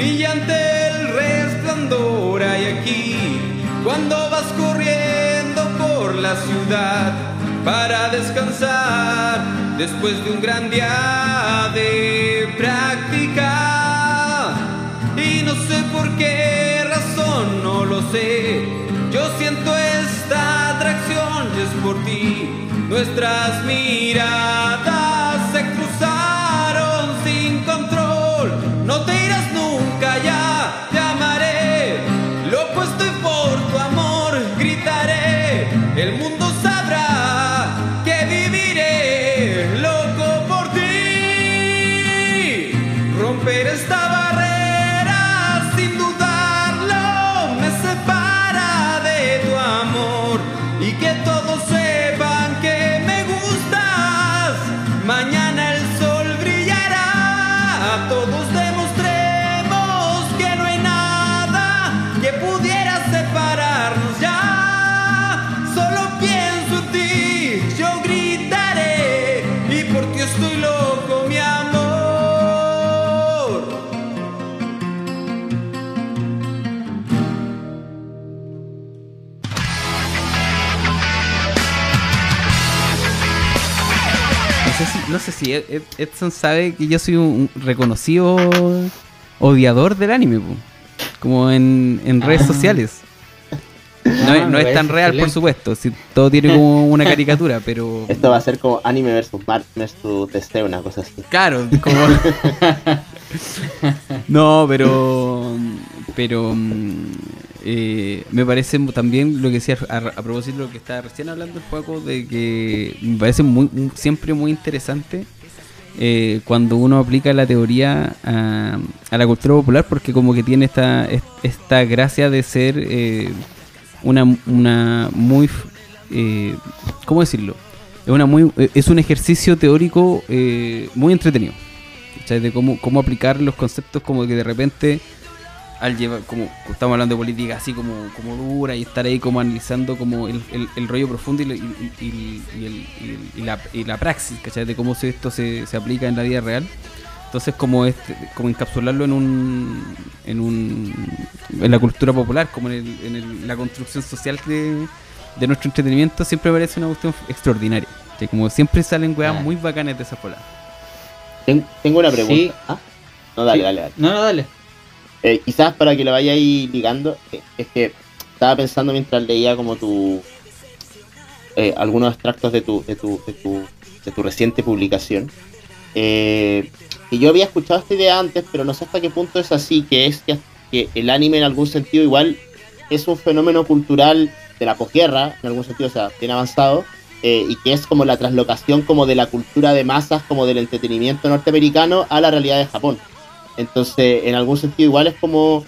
brillante el resplandor hay aquí cuando vas corriendo por la ciudad para descansar después de un gran día de práctica. Y no sé por qué razón, no lo sé. Yo siento esta atracción y es por ti. Nuestras miradas sé si, no sé si Ed- Ed- Edson sabe que yo soy un reconocido odiador del anime, po. como en, en redes Ah. sociales. No, Ah, es, no me es tan real, por supuesto. Si, todo tiene como una caricatura, pero. Esto va a ser como anime versus Mark versus DC, una cosa así. Claro, como. no, pero. Pero. mm, eh, me parece también lo que decía a, a propósito de lo que estaba recién hablando el juego, de que me parece muy, siempre muy interesante eh, cuando uno aplica la teoría a, a la cultura popular, porque como que tiene esta, est- esta gracia de ser eh, una, una muy. Eh, ¿Cómo decirlo? Es, una muy, eh, es un ejercicio teórico eh, muy entretenido. De cómo, cómo aplicar los conceptos como que de repente al llevar, como estamos hablando de política así como, como dura y estar ahí como analizando como el, el- el rollo profundo y, la- y- y- y- y el- y- y la, y la praxis, ¿cachai? De cómo se- esto se, se aplica en la vida real. Entonces como este, como encapsularlo en un, en un en la cultura popular, como en, el- en el- la construcción social de, de nuestro entretenimiento, siempre me parece una cuestión extraordinaria. ¿cachai? Como siempre salen weas Ah. muy bacanas de esa pola. Ten- tengo una pregunta. Sí. ¿Ah? No, dale, Sí. dale, dale. No, no, dale. Eh, quizás para que lo ahí ligando, eh, es que estaba pensando mientras leía como tu eh, algunos extractos de tu, de tu, de tu, de tu reciente publicación. Eh, y yo había escuchado esta idea antes, pero no sé hasta qué punto es así, que es que, que el anime en algún sentido igual es un fenómeno cultural de la posguerra, en algún sentido, o sea, bien avanzado, eh, y que es como la traslocación como de la cultura de masas, como del entretenimiento norteamericano a la realidad de Japón. Entonces, en algún sentido igual es como,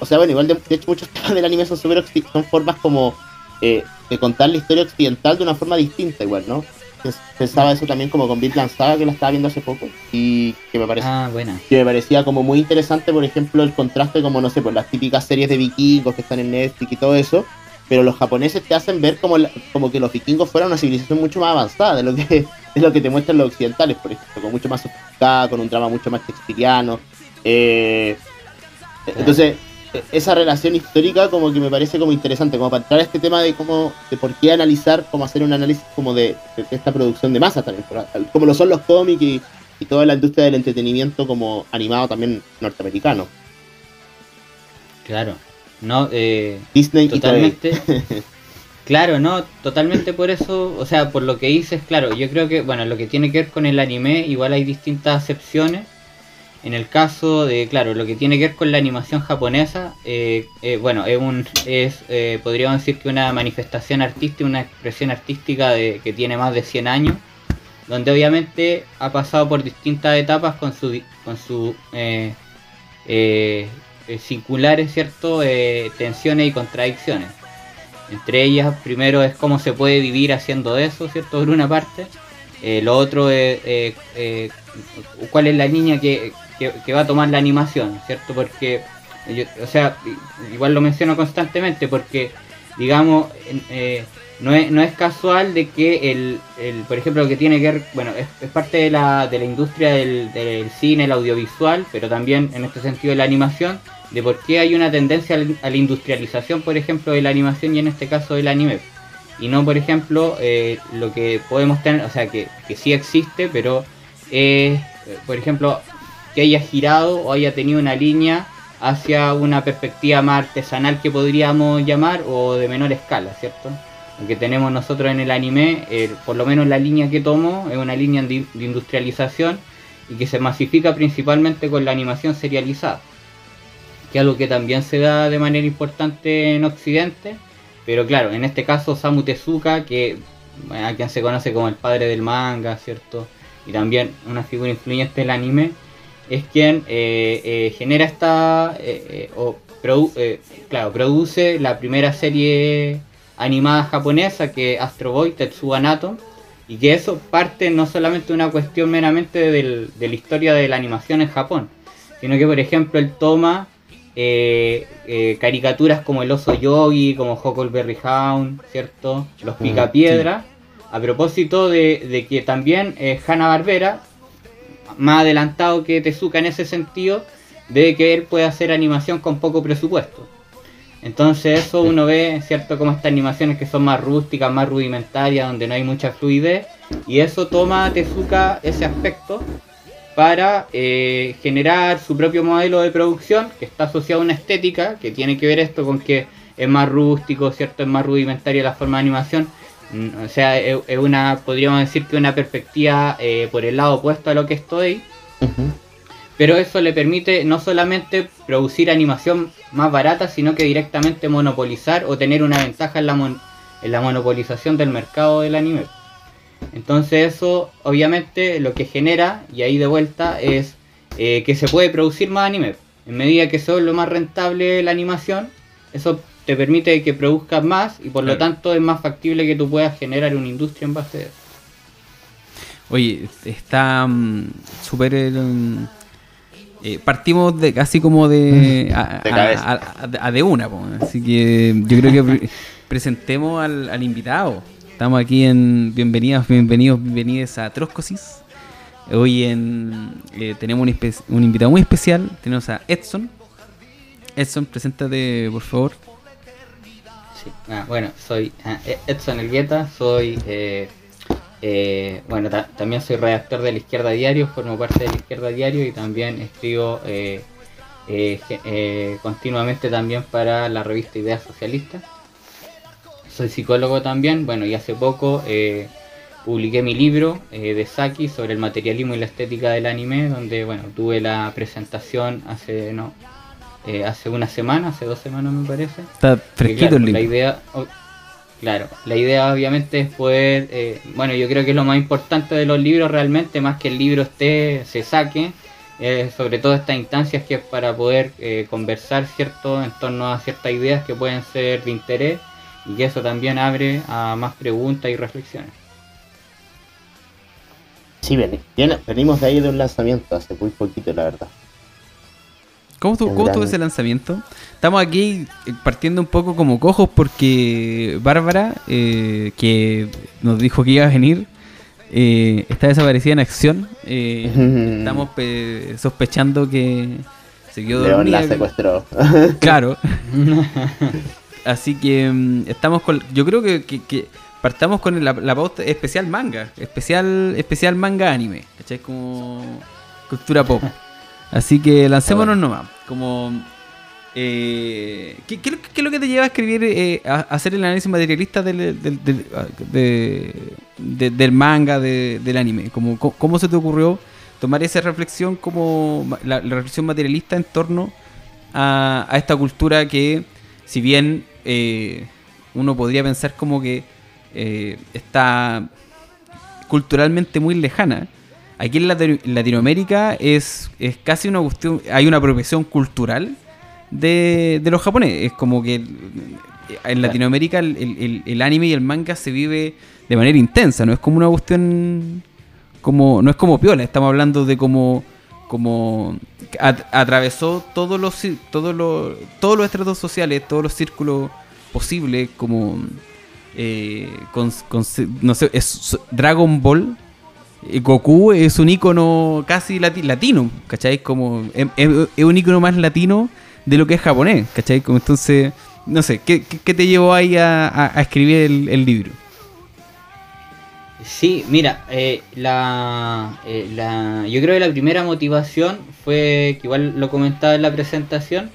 o sea, bueno, igual de, de hecho muchos temas del anime son occi- son formas como eh, de contar la historia occidental de una forma distinta igual, ¿no? Pens- Pensaba eso también como con Vinland Saga que la estaba viendo hace poco y que me parece Ah, buena. que me parecía como muy interesante, por ejemplo, el contraste como, no sé, pues las típicas series de vikingos que están en Netflix y todo eso, pero los japoneses te hacen ver como, la- como que los vikingos fueran una civilización mucho más avanzada de lo que, de lo que te muestran los occidentales, por ejemplo, con mucho más sofisticada, con un drama mucho más shakespeariano. Eh, entonces, esa relación histórica como que me parece como interesante, como para entrar a este tema de cómo, de por qué analizar, cómo hacer un análisis como de, esta producción de masa también, como lo son los cómics y, y toda la industria del entretenimiento como animado también norteamericano. Claro. No, eh, Disney totalmente. Claro, no, totalmente por eso, o sea, por lo que dices, claro, yo creo que, bueno, lo que tiene que ver con el anime, igual hay distintas acepciones. En el caso de, claro, lo que tiene que ver con la animación japonesa, eh, eh, bueno, es un, es, eh, podríamos decir que una manifestación artística, una expresión artística de, que tiene más de 100 años, donde obviamente ha pasado por distintas etapas con su, con su eh, eh, ¿cierto? Tensiones y contradicciones. Entre ellas, primero es cómo se puede vivir haciendo eso, ¿cierto? Por una parte. Lo otro es cuál es la línea que, que- va a tomar la animación, ¿cierto? Porque, yo- o sea, igual lo menciono constantemente porque, digamos, eh, no es, no es casual de que el, el, por ejemplo, lo que tiene que ver, bueno, es, es parte de la, de la industria del, cine, el audiovisual, pero también en este sentido la animación, de por qué hay una tendencia a la industrialización, por ejemplo, de la animación y en este caso del anime. Y no, por ejemplo, eh, lo que podemos tener, o sea, que, que sí existe, pero es, por ejemplo, que haya girado o haya tenido una línea hacia una perspectiva más artesanal que podríamos llamar o de menor escala, ¿cierto? Que tenemos nosotros en el anime, eh, por lo menos la línea que tomo, es una línea de, industrialización y que se masifica principalmente con la animación serializada, que es algo que también se da de manera importante en Occidente, pero claro, en este caso Osamu Tezuka, que a quien se conoce como el padre del manga, ¿cierto? Y también una figura influyente del anime, es quien eh, eh, genera esta, eh, o produ- claro, produce la primera serie animada japonesa que es Astro Boy Tetsuo Nato, y que eso parte no solamente de una cuestión meramente del- de la historia de la animación en Japón, sino que por ejemplo él toma eh, eh, caricaturas como el oso yogi, como Huckleberry Hound, ¿cierto? Los Mm, picapiedra, a propósito de, de que también eh, Hanna Barbera, más adelantado que Tezuka en ese sentido, de que él puede hacer animación con poco presupuesto. Entonces eso uno ve, ¿cierto? Como estas animaciones que son más rústicas, más rudimentarias, donde no hay mucha fluidez, y eso toma a Tezuka ese aspecto para eh, generar su propio modelo de producción que está asociado a una estética que tiene que ver esto con que es más rústico, ¿cierto? Es más rudimentaria la forma de animación. Mm, O sea, es, es una, podríamos decir que una perspectiva eh, por el lado opuesto a lo que estoy, pero eso le permite no solamente producir animación más barata, sino que directamente monopolizar o tener una ventaja en la, mon- en la monopolización del mercado del anime. Entonces eso obviamente lo que genera, y ahí de vuelta, es eh, que se puede producir más anime. En medida que sea lo más rentable la animación, eso te permite que produzcas más y por lo tanto es más factible que tú puedas generar una industria en base a eso. Oye, está mm, súper... mm, eh, partimos de casi como de... A, De a- cabeza. a- a- a de una, po, así que yo creo que pre- presentemos al, al invitado. Estamos aquí en... Bienvenidos, bienvenidos, bienvenidos a Troscosis. Hoy en, eh, tenemos un, un invitado muy especial. Tenemos a Edson. Edson, preséntate, por favor. Ah, bueno, soy ah, Ed- Edson Elgueta, soy, eh, eh, bueno, ta- también soy redactor de La Izquierda Diario, formo parte de La Izquierda Diario y también escribo eh, eh, eh, continuamente también para la revista Ideas Socialistas. Soy psicólogo también, bueno, y hace poco eh, publiqué mi libro eh, de Saki sobre el materialismo y la estética del anime, donde, bueno, tuve la presentación hace, no, eh, hace una semana, hace dos semanas me parece. Está Que fresquito claro, el La libro. idea, o- claro, la idea obviamente es poder, eh, bueno, yo creo que es lo más importante de los libros realmente, más que el libro esté, se saque, eh, sobre todo estas instancias que es para poder eh, conversar, ¿cierto?, en torno a ciertas ideas que pueden ser de interés y que eso también abre a más preguntas y reflexiones. Sí, venimos de ahí de un lanzamiento hace muy poquito, la verdad. ¿Cómo cómo estuvo ese lanzamiento? Estamos aquí eh, partiendo un poco como cojos porque Bárbara, eh, que nos dijo que iba a venir, eh, está desaparecida en acción. Eh, estamos pe- sospechando que se quedó León la secuestró. Claro. Así que mm, estamos con. Yo creo que, que- que partamos con la, la pauta especial manga. Especial, especial manga anime. ¿Cachai? Como cultura pop. Así que lancémonos nomás. Como. Eh, ¿qué, qué, qué es lo que te lleva a escribir, eh, a, hacer el análisis materialista del, del, del- de- de- del manga, de- del anime? Como, co- ¿Cómo se te ocurrió tomar esa reflexión como la reflexión materialista en torno a, a esta cultura que, si bien eh, uno podría pensar como que eh, está culturalmente muy lejana, aquí en Latino- Latinoamérica es, es casi una cuestión, hay una apropiación cultural de, de los japoneses. Es como que el- en Latinoamérica el, anime y el manga se vive de manera intensa, no es como una cuestión como no es como piola, estamos hablando de como como at- atravesó todos los todos los todos los estratos sociales, todos los círculos posibles como eh, con- no sé, es Dragon Ball. Eh, Goku es un icono casi lati- latino, ¿cachai? Como, es, es- es un icono más latino de lo que es japonés, ¿cachai? Como entonces, no sé, ¿qué, te llevó ahí a, escribir el, libro? Sí, mira, eh, eh, la, yo creo que la primera motivación fue, que igual lo comentaba en la presentación,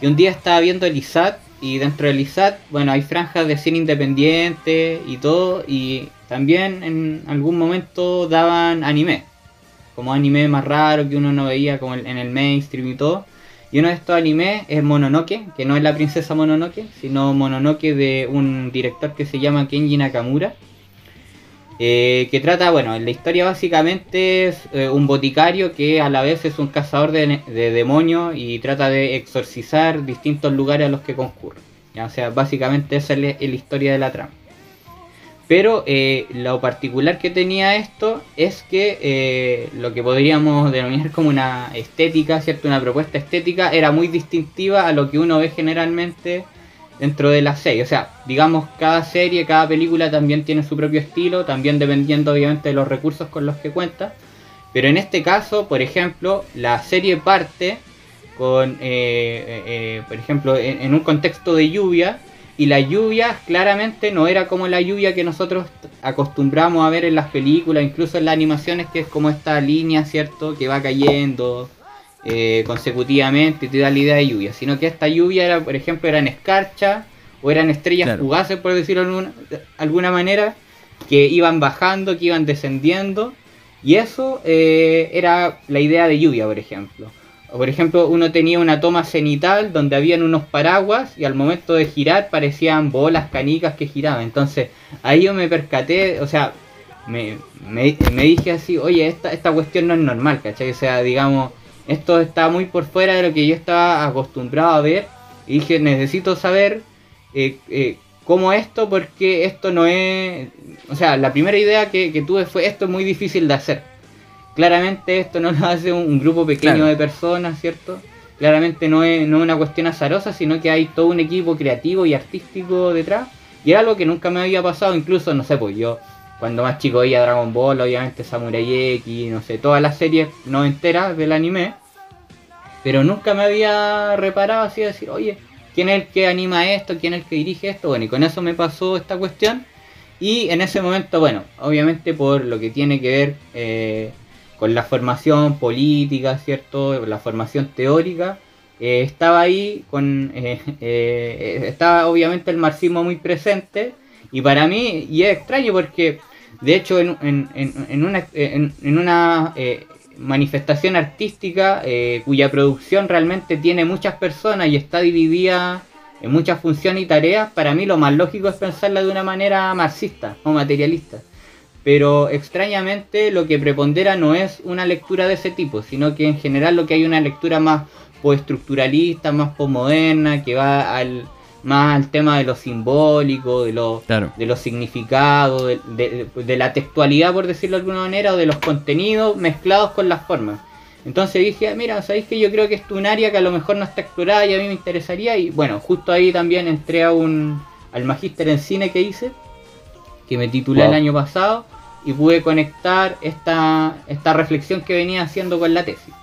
que un día estaba viendo el ISAT y dentro del ISAT, bueno, hay franjas de cine independiente y todo, y también en algún momento daban anime, como anime más raro que uno no veía como en el mainstream y todo. Y uno de estos animes es Mononoke, que no es la princesa Mononoke, sino Mononoke de un director que se llama Kenji Nakamura. Eh, que trata, bueno, la historia básicamente es eh, un boticario que a la vez es un cazador de, de demonios y trata de exorcizar distintos lugares a los que concurre. ¿ya? O sea, básicamente esa es la, es la historia de la trama. Pero eh, lo particular que tenía esto es que eh, lo que podríamos denominar como una estética, ¿cierto? Una propuesta estética era muy distintiva a lo que uno ve generalmente dentro de la serie. O sea, digamos, cada serie, cada película también tiene su propio estilo, también dependiendo obviamente de los recursos con los que cuenta. Pero en este caso, por ejemplo, la serie parte con, eh, eh, por ejemplo, en un contexto de lluvia. Y la lluvia claramente no era como la lluvia que nosotros acostumbramos a ver en las películas, incluso en las animaciones, que es como esta línea, ¿cierto? Que va cayendo eh, consecutivamente y te da la idea de lluvia. Sino que esta lluvia era, por ejemplo, eran escarcha o eran estrellas Claro. fugaces, por decirlo de alguna, de alguna manera, que iban bajando, que iban descendiendo. Y eso eh, era la idea de lluvia, por ejemplo. Por ejemplo, uno tenía una toma cenital donde habían unos paraguas y al momento de girar parecían bolas canicas que giraban. Entonces, ahí yo me percaté, o sea, me, me, dije así, oye, esta, esta cuestión no es normal, ¿cachai? O sea, digamos, esto está muy por fuera de lo que yo estaba acostumbrado a ver. Y dije, necesito saber eh, eh, cómo esto, porque esto no es... O sea, la primera idea que tuve fue, esto es muy difícil de hacer. Claramente esto no lo hace un, un grupo pequeño Claro. de personas, ¿cierto? Claramente no es, no es una cuestión azarosa, sino que hay todo un equipo creativo y artístico detrás. Y era algo que nunca me había pasado, incluso, no sé, pues yo cuando más chico veía Dragon Ball, obviamente Samurai X, no sé, todas las series no enteras del anime. Pero nunca me había reparado así de decir, oye, ¿quién es el que anima esto? ¿Quién es el que dirige esto? Bueno, y con eso me pasó esta cuestión. Y en ese momento, bueno, obviamente por lo que tiene que ver eh, con la formación política, ¿cierto? La formación teórica, eh, estaba ahí con... eh, eh, estaba obviamente el marxismo muy presente. Y para mí, y es extraño porque, de hecho, en, una, en, en una eh, manifestación artística cuya producción realmente tiene muchas personas y está dividida en muchas funciones y tareas, para mí lo más lógico es pensarla de una manera marxista o materialista. Pero extrañamente lo que prepondera no es una lectura de ese tipo, sino que en general lo que hay es una lectura más postestructuralista, más posmoderna, que va al, más al tema de lo simbólico, de lo, Claro. de los significados, de, de- de la textualidad, por decirlo de alguna manera, o de los contenidos mezclados con las formas. Entonces dije, mira, ¿sabéis que yo creo que es un área que a lo mejor no está explorada y a mí me interesaría? Y bueno, justo ahí también entré a un, al magíster en cine que hice, que me titulé Wow. el año pasado, y pude conectar esta, esta reflexión que venía haciendo con la tesis.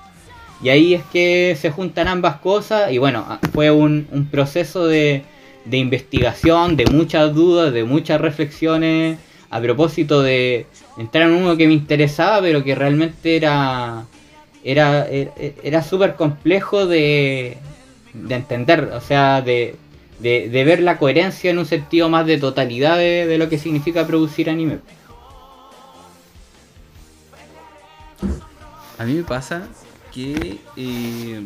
Y ahí es que se juntan ambas cosas y bueno, ah, fue un, un proceso de, de investigación, de muchas dudas, de muchas reflexiones a propósito de entrar en uno que me interesaba, pero que realmente era era, era, era súper complejo de, de entender, o sea, de, de, de ver la coherencia en un sentido más de totalidad de, de lo que significa producir anime. A mí me pasa que eh,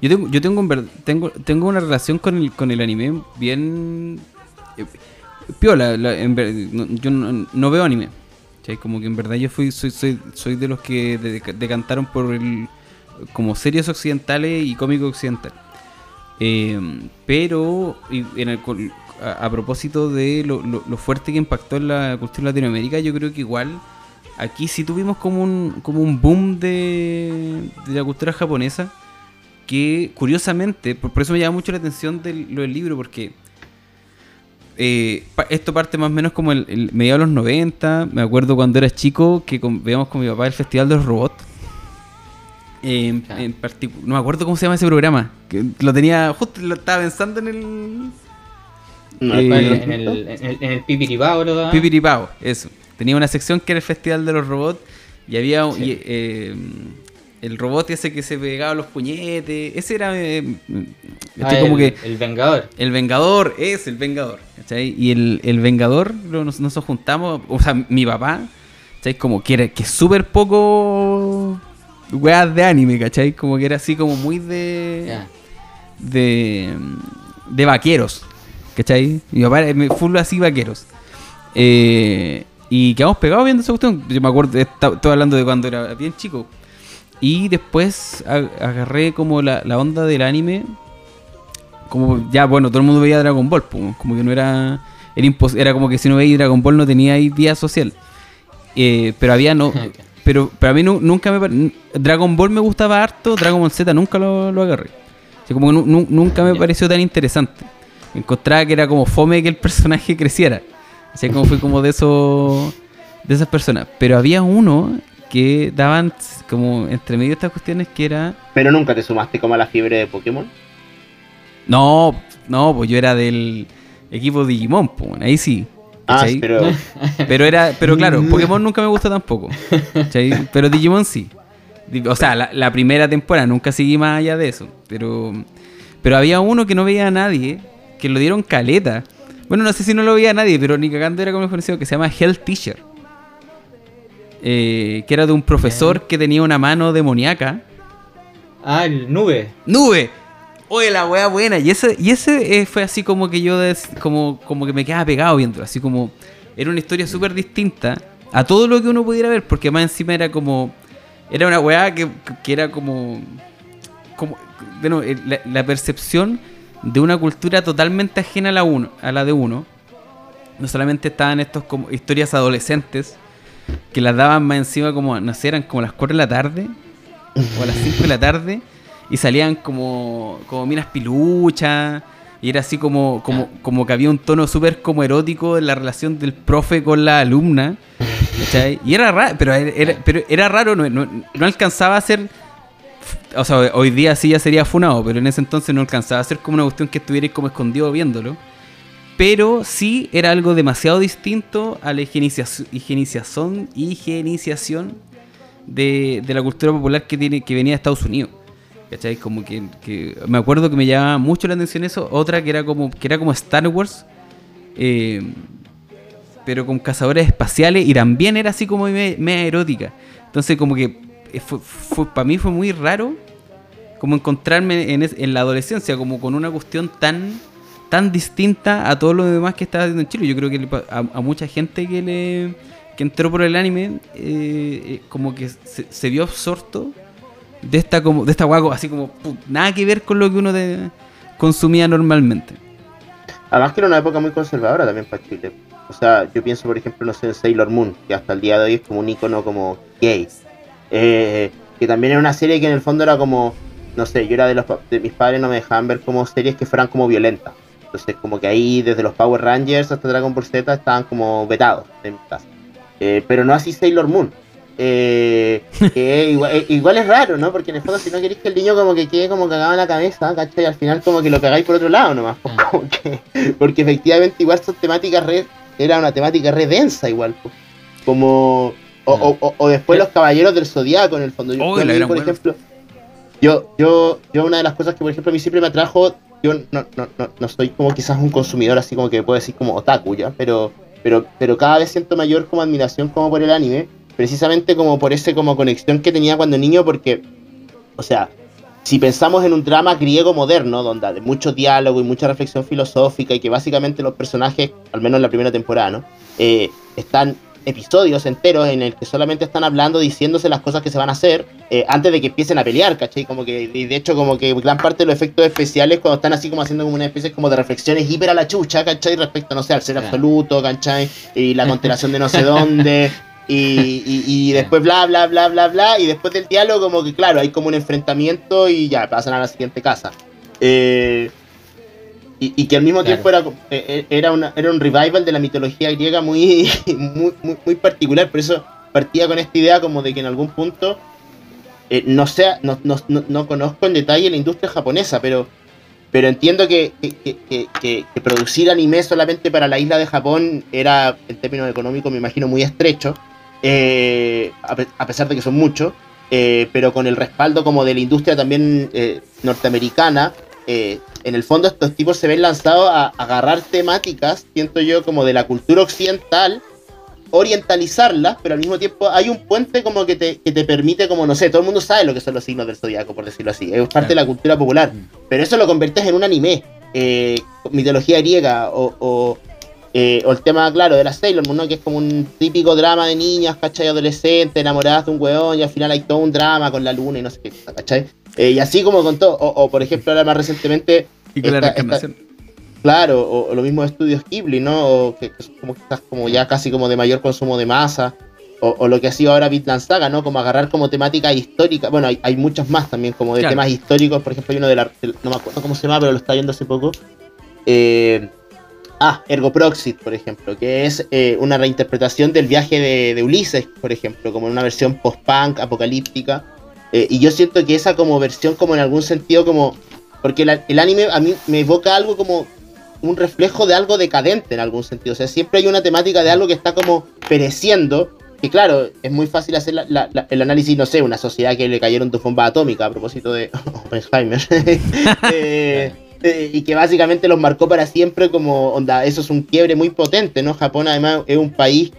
yo tengo yo tengo, tengo una relación con el con el anime bien eh, piola. la- en yo no, veo anime. Como que en verdad yo fui soy de los que de- decantaron por el como series occidentales y cómico occidental. Eh, pero a, propósito de lo fuerte que impactó en la cultura latinoamérica, yo creo que igual aquí sí tuvimos como un, como un boom de, de la cultura japonesa que curiosamente, por, por eso me llama mucho la atención del, lo del libro, porque eh, pa- esto parte más o menos como el, el mediados de los 90. Me acuerdo cuando era chico que con- veíamos con mi papá el Festival de los Robots. En, Ya. en no me acuerdo cómo se llama ese programa. Que lo tenía, justo lo estaba pensando en el No, Eh, en el, en el, en el. Pipiripao, eso. Tenía una sección que era el Festival de los Robots y había un- Sí. y, eh, el robot ese que se pegaba los puñetes. Ese era eh, Ah, este como el, que el Vengador. el Vengador, es el Vengador. ¿cachai? Y el, el Vengador, nos, nos juntamos, o sea, mi papá, ¿cachai? Como que era que súper poco weas de anime, ¿cachai? Como que era así como muy de de, de vaqueros. ¿Cachai? Mi papá era full así vaqueros. Eh, y quedamos pegados viendo esa cuestión. Yo me acuerdo, estoy hablando de cuando era bien chico. Y después agarré como la, la onda del anime. Como ya, bueno, todo el mundo veía Dragon Ball. Como que no era. Era, era como que si no veía Dragon Ball no tenía ahí social. Eh, pero había no. Pero, pero a mí nu- nunca me. Dragon Ball me gustaba harto, Dragon Ball Z nunca lo, lo agarré. Así como que nu- nu- nunca me pareció tan interesante. Encontraba que era como fome que el personaje creciera. Así como fui como de esos. De esas personas. Pero había uno que daban como entre medio de estas cuestiones que era. Pero nunca te sumaste como a la fiebre de Pokémon. No, no, pues yo era del equipo Digimon, pues, ahí sí. Ah, pero Pero era, pero claro, Pokémon nunca me gustó tampoco. ¿cachai? Pero Digimon sí. O sea, la, la primera temporada nunca seguí más allá de eso. Pero, pero había uno que no veía a nadie, que lo dieron caleta. Bueno, no sé si no lo veía nadie, pero ni cagando era como conocido, que se llama Hell Teacher. Eh, que era de un profesor que tenía una mano demoníaca. Ah, el Nube. ¡Nube! Oye, la wea buena. Y ese, y ese eh, fue así como que yo des- como, como que me quedaba pegado viéndolo. Así como. Era una historia súper distinta a todo lo que uno pudiera ver. Porque más encima era como. Era una weá que, que era como. como bueno, eh, la, la percepción de una cultura totalmente ajena a la, uno, a la de uno. No solamente estaban estos como historias adolescentes que las daban más encima como, no sé, eran como las 4 de la tarde o a las 5 de la tarde y salían como, como minas piluchas y era así como, como, como que había un tono súper como erótico en la relación del profe con la alumna ¿cachai? y era raro pero era, pero era raro no, no, no alcanzaba a ser o sea hoy día sí ya sería funado pero en ese entonces no alcanzaba a ser como una cuestión que estuvierais como escondido viéndolo pero sí era algo demasiado distinto a la higienización, higienización, de, la cultura popular que tiene que venía de Estados Unidos. ¿Cachai? Como que, me acuerdo que me llamaba mucho la atención eso. Otra que era como que era como Star Wars, eh, pero con cazadores espaciales y también era así como me- media erótica. Entonces como que eh, fue, para mí fue muy raro como encontrarme en, la adolescencia como con una cuestión tan tan distinta a todo lo demás que estaba haciendo en Chile. Yo creo que a, mucha gente que le que entró por el anime eh, eh, como que se, vio absorto de esta como de esta guago así como pu- nada que ver con lo que uno de- consumía normalmente. además que era una época muy conservadora también para Chile. O sea, yo pienso, por ejemplo, no sé, Sailor Moon, que hasta el día de hoy es como un icono como gay. Eh, que también era una serie que en el fondo era como, no sé, yo era de los de mis padres no me dejaban ver como series que fueran como violentas. Entonces, como que ahí, desde los Power Rangers hasta Dragon Ball Z, estaban como vetados en mi casa. Eh, pero no así Sailor Moon. Eh, que igual, eh, igual es raro, ¿no? Porque en el fondo, si no queréis que el niño como que quede como cagado en la cabeza, ¿cachai? Al final, como que lo cagáis por otro lado nomás. pues, Ah. como que- porque efectivamente, igual son temáticas re. Era una temática re densa, igual. pues. Como. O, o- o- o después los caballeros del zodiaco, en el fondo. Yo, Oh, yo por buenos. ejemplo. Yo, yo, yo, una de las cosas que, por ejemplo, a mí siempre me atrajo. Yo no, no, no, no soy como quizás un consumidor así como que puedo decir como otaku, ¿ya? Pero, pero, pero cada vez siento mayor como admiración como por el anime, precisamente como por ese como conexión que tenía cuando niño, porque, o sea, si pensamos en un drama griego moderno, donde hay mucho diálogo y mucha reflexión filosófica y que básicamente los personajes, al menos en la primera temporada, ¿no? Eh, están episodios enteros en el que solamente están hablando, diciéndose las cosas que se van a hacer eh, antes de que empiecen a pelear, ¿cachai? Como que, y de hecho, como que gran parte de los efectos especiales cuando están así como haciendo como una especie como de reflexiones hiper a la chucha, ¿cachai? Respecto, no sé, al ser absoluto, ¿cachai? Y la constelación de no sé dónde. Y, y- y después bla, bla, bla, bla, bla. Y después del diálogo, como que claro, hay como un enfrentamiento y ya, pasan a la siguiente casa. Eh, y, que al mismo tiempo era, eh, eh, era, una, era un revival de la mitología griega muy, muy, muy, particular. Por eso partía con esta idea como de que en algún punto, eh, no, sea, no, no, no, conozco en detalle la industria japonesa, pero, pero entiendo que, que, producir anime solamente para la isla de Japón era, en términos económicos, me imagino, muy estrecho, a, pesar de que son muchos. pero con el respaldo como de la industria también norteamericana, eh, en el fondo estos tipos se ven lanzados a, agarrar temáticas, siento yo, como de la cultura occidental, orientalizarlas, pero al mismo tiempo hay un puente como que te, que te permite, como no sé, todo el mundo sabe lo que son los signos del zodiaco, por decirlo así, es parte de la cultura popular, mm. pero eso lo conviertes en un anime, eh, mitología griega, o, eh, o, el tema, claro, de la Sailor Moon, ¿no? que es como un típico drama de niñas, ¿cachai? Adolescentes, enamoradas de un weón, y al final hay todo un drama con la luna y no sé qué, ¿cachai? Eh, y así como con todo, o, por ejemplo ahora más recientemente... Y con la reencarnación. Claro, o, lo mismo de estudios Ghibli, ¿no? O que, que como estás como ya casi como de mayor consumo de masa. O, lo que ha sido ahora Bitland Saga, ¿no? Como agarrar como temática histórica. Bueno, hay, hay muchos más también, como de temas históricos. Por ejemplo, hay uno de la. No me acuerdo cómo se llama, pero lo estaba viendo hace poco. Eh, ah, Ergo Proxit, por ejemplo, que es eh, una reinterpretación del viaje de, de, Ulises, por ejemplo, como en una versión post-punk, apocalíptica. Eh, y yo siento que esa como versión, como en algún sentido, como. Porque el anime a mí me evoca algo como un reflejo de algo decadente en algún sentido. O sea, siempre hay una temática de algo que está como pereciendo. Y claro, es muy fácil hacer el análisis, no sé, una sociedad que le cayeron dos bombas atómicas a propósito de Oppenheimer. Eh, eh, y que básicamente los marcó para siempre como onda. Eso es un quiebre muy potente, ¿no? Japón además es un país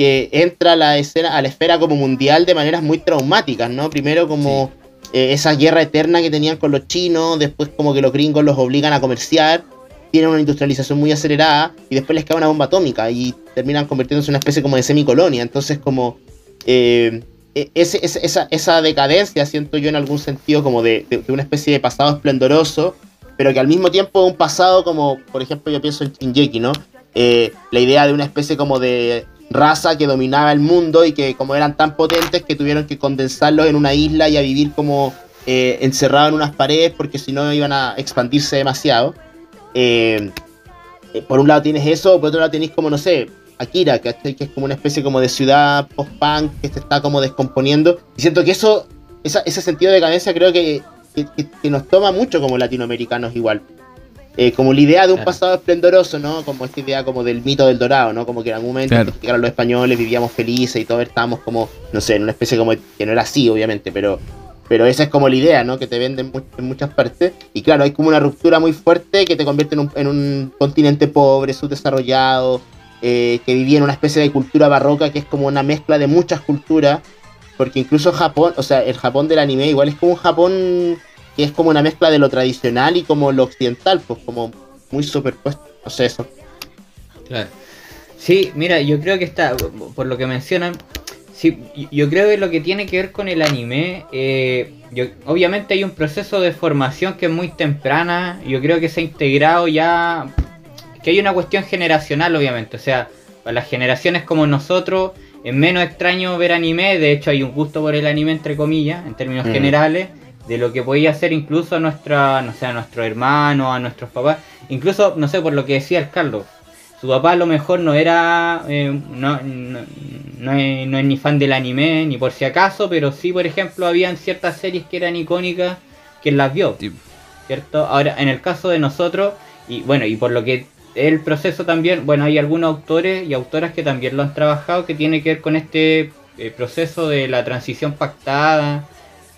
que entra a la escena, a la esfera como mundial de maneras muy traumáticas, ¿no? Primero como eh, esa guerra eterna que tenían con los chinos, después como que los gringos los obligan a comerciar, tienen una industrialización muy acelerada y después les cae una bomba atómica y terminan convirtiéndose en una especie como de semicolonia. Entonces como eh, e-, esa, esa, decadencia siento yo en algún sentido como de, una especie de pasado esplendoroso, pero que al mismo tiempo un pasado como, por ejemplo, yo pienso en Shinjeki, ¿no? Eh, la idea de una especie como de raza que dominaba el mundo y que como eran tan potentes que tuvieron que condensarlos en una isla y a vivir como eh, encerrados en unas paredes porque si no iban a expandirse demasiado. Eh, eh, por un lado tienes eso, por otro lado tienes como, no sé, Akira, que, es como una especie como de ciudad post-punk que se está como descomponiendo. Y siento que eso, ese sentido de decadencia creo que, que nos toma mucho como latinoamericanos igual. Eh, como la idea de un pasado esplendoroso, ¿no? Como esta idea como del mito del dorado, ¿no? Como que en algún momento llegaron los españoles, vivíamos felices y todos estábamos como, no sé, en una especie como, que no era así, obviamente, pero, pero esa es como la idea, ¿no? Que te venden en muchas partes. Y claro, hay como una ruptura muy fuerte que te convierte en un, en un continente pobre, subdesarrollado, eh, que vivía en una especie de cultura barroca que es como una mezcla de muchas culturas. Porque incluso Japón, o sea, el Japón del anime igual es como un Japón que es como una mezcla de lo tradicional y como lo occidental, pues como muy superpuesto, no sé eso. Claro. Sí, mira, yo creo que está, por lo que mencionan, sí, yo creo que lo que tiene que ver con el anime, eh, yo, obviamente hay un proceso de formación que es muy temprana, yo creo que se ha integrado ya, que hay una cuestión generacional, obviamente, o sea, para las generaciones como nosotros, es menos extraño ver anime, de hecho hay un gusto por el anime, entre comillas, en términos mm. generales, de lo que podía hacer incluso a nuestra, no sé, a nuestro hermano, a nuestros papás, incluso, no sé, por lo que decía el Carlos, su papá a lo mejor no era, eh, no, no, es, ni fan del anime, ni por si acaso, pero sí, por ejemplo, habían ciertas series que eran icónicas que las vio, ¿cierto? Ahora, en el caso de nosotros, y bueno, y por lo que el proceso también, bueno, hay algunos autores y autoras que también lo han trabajado, que tiene que ver con este eh, proceso de la transición pactada,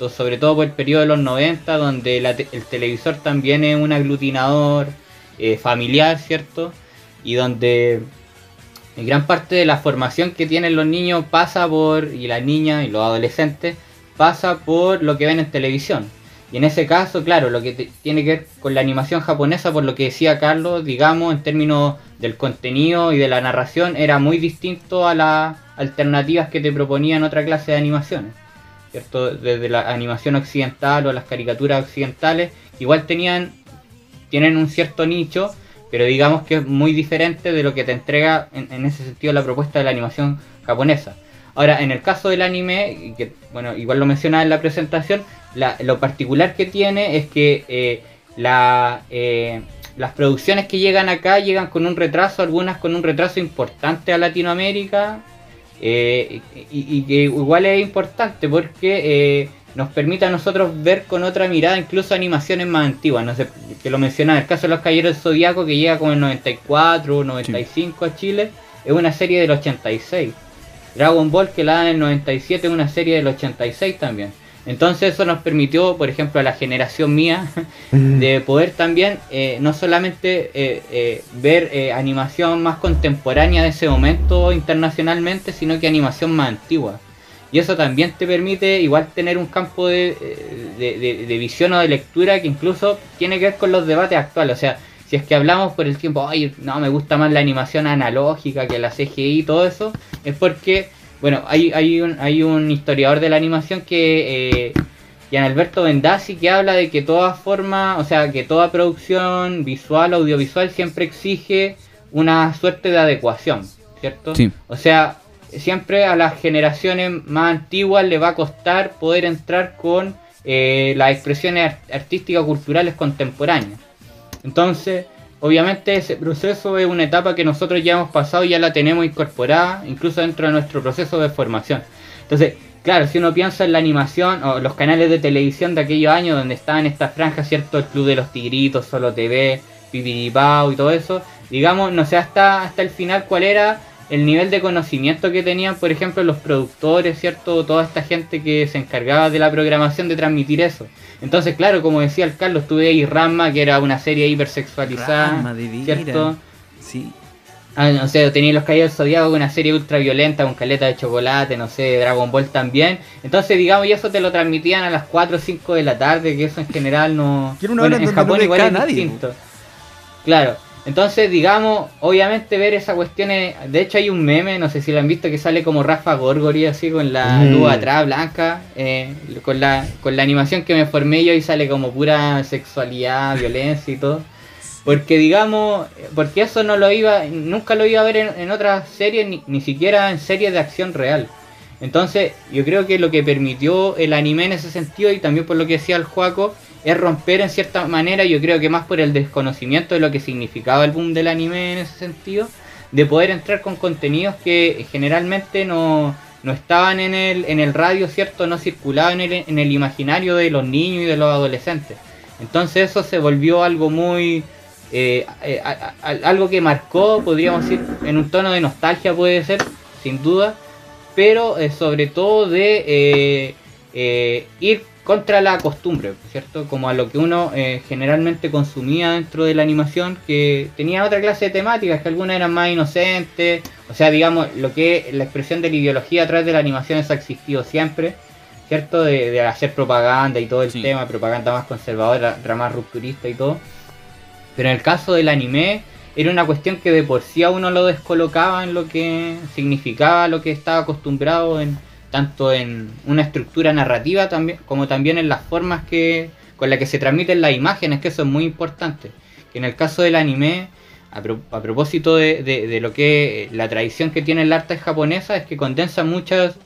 sobre todo por el periodo de los 90, donde el televisor también es un aglutinador eh, familiar, ¿cierto? Y donde gran parte de la formación que tienen los niños pasa por, y las niñas y los adolescentes, pasa por lo que ven en televisión. Y en ese caso, claro, lo que tiene que ver con la animación japonesa, por lo que decía Carlos, digamos, en términos del contenido y de la narración, era muy distinto a las alternativas que te proponían otra clase de animaciones. Desde la animación occidental o las caricaturas occidentales, igual tenían, tienen un cierto nicho, pero digamos que es muy diferente de lo que te entrega en, ese sentido la propuesta de la animación japonesa. Ahora, en el caso del anime, que bueno, igual lo mencionaba en la presentación, lo particular que tiene es que eh, la, eh, las producciones que llegan acá llegan con un retraso, algunas con un retraso importante a Latinoamérica, eh, y, que igual es importante porque eh, nos permite a nosotros ver con otra mirada incluso animaciones más antiguas, no sé, que lo mencionaba, el caso de los Caballeros del Zodíaco que llega como el 94 o 95 a Chile, es una serie del 86. Dragon Ball que la da en el 97 es una serie del 86 también. Entonces eso nos permitió, por ejemplo, a la generación mía, de poder también eh, no solamente eh, eh, ver animación más contemporánea de ese momento internacionalmente, sino que animación más antigua. Y eso también te permite igual tener un campo de, de, visión o de lectura que incluso tiene que ver con los debates actuales. O sea, si es que hablamos por el tiempo, ay, no, me gusta más la animación analógica que la CGI y todo eso, es porque bueno, hay, hay, un, hay un historiador de la animación que, eh, Gian Alberto Bendazzi, que habla de que toda forma, o sea, que toda producción visual, audiovisual, siempre exige una suerte de adecuación, ¿cierto? Sí. O sea, siempre a las generaciones más antiguas le va a costar poder entrar con eh, las expresiones artísticas culturales contemporáneas. Entonces, Obviamente ese proceso es una etapa que nosotros ya hemos pasado y ya la tenemos incorporada, incluso dentro de nuestro proceso de formación. Entonces, claro, si uno piensa en la animación o los canales de televisión de aquellos años donde estaban estas franjas, ¿cierto? El Club de los Tigritos, Solo TV, Pipiripao y todo eso, digamos, no sé hasta, hasta el final cuál era el nivel de conocimiento que tenían, por ejemplo, los productores, ¿cierto? Toda esta gente que se encargaba de la programación de transmitir eso. Entonces, claro, como decía el Carlos, tuve ahí Rama, que era una serie hipersexualizada, ¿cierto? Sí. Ah, no sé, tenía Los Caídos Zodiaco, una serie ultra violenta con caleta de chocolate, no sé, Dragon Ball también. Entonces, digamos, y eso te lo transmitían a las 4 o 5 de la tarde, que eso en general no... Bueno, en Japón igual es nadie, distinto. Claro, entonces, digamos, obviamente ver esa cuestión. De hecho, hay un meme, no sé si lo han visto, que sale como Rafa Gorgori así con la mm. luz atrás blanca, eh, con, la, con la animación que me formé yo y sale como pura sexualidad, violencia y todo. Porque, digamos, porque eso no lo iba, nunca lo iba a ver en, en otras series, ni, ni siquiera en series de acción real. Entonces, yo creo que lo que permitió el anime en ese sentido, y también por lo que decía el Juaco, es romper en cierta manera, yo creo que más por el desconocimiento de lo que significaba el boom del anime en ese sentido, de poder entrar con contenidos que generalmente no, no estaban en el, en el radio, ¿cierto? No circulaban en el, en el imaginario de los niños y de los adolescentes. Entonces eso se volvió algo muy... Eh, eh, algo que marcó, podríamos decir, en un tono de nostalgia puede ser, sin duda, pero eh, sobre todo de ir contra la costumbre, ¿cierto? Como a lo que uno eh, generalmente consumía dentro de la animación, que tenía otra clase de temáticas, que algunas eran más inocentes, o sea, digamos, lo que la expresión de la ideología a través de la animación eso ha existido siempre, ¿cierto? De, hacer propaganda y todo el tema, propaganda más conservadora, más rupturista y todo. Pero en el caso del anime, era una cuestión que de por sí a uno lo descolocaba en lo que significaba lo que estaba acostumbrado en tanto en una estructura narrativa también, como también en las formas que, con las que se transmiten las imágenes, que eso es muy importante. Que en el caso del anime, a, propósito de, lo que la tradición que tiene el arte japonesa, es que condensa muchas,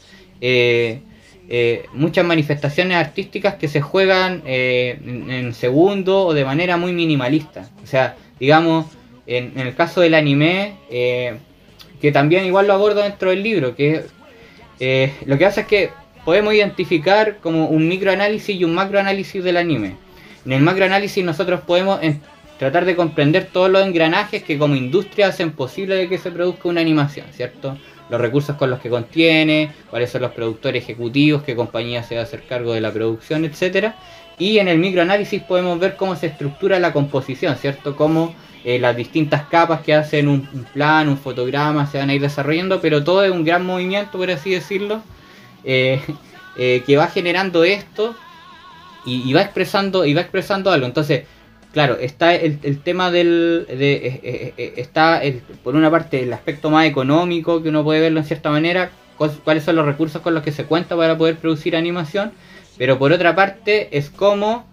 eh, eh, muchas manifestaciones artísticas que se juegan eh, en, segundo o de manera muy minimalista. O sea, digamos, en, en el caso del anime, que también igual lo abordo dentro del libro, que eh, lo que hace es que podemos identificar como un microanálisis y un macroanálisis del anime. En el macroanálisis nosotros podemos tratar de comprender todos los engranajes que como industria hacen posible de que se produzca una animación, ¿cierto? Los recursos con los que contiene, cuáles son los productores ejecutivos, qué compañía se va a hacer cargo de la producción, etcétera. Y en el microanálisis podemos ver cómo se estructura la composición, ¿cierto? Cómo eh, las distintas capas que hacen un, plan, un fotograma, se van a ir desarrollando, pero todo es un gran movimiento, por así decirlo, eh, eh, que va generando esto y, va expresando y va expresando algo. Entonces, claro, está el, tema del... De, está por una parte el aspecto más económico, que uno puede verlo en cierta manera, cuáles son los recursos con los que se cuenta para poder producir animación, pero por otra parte es como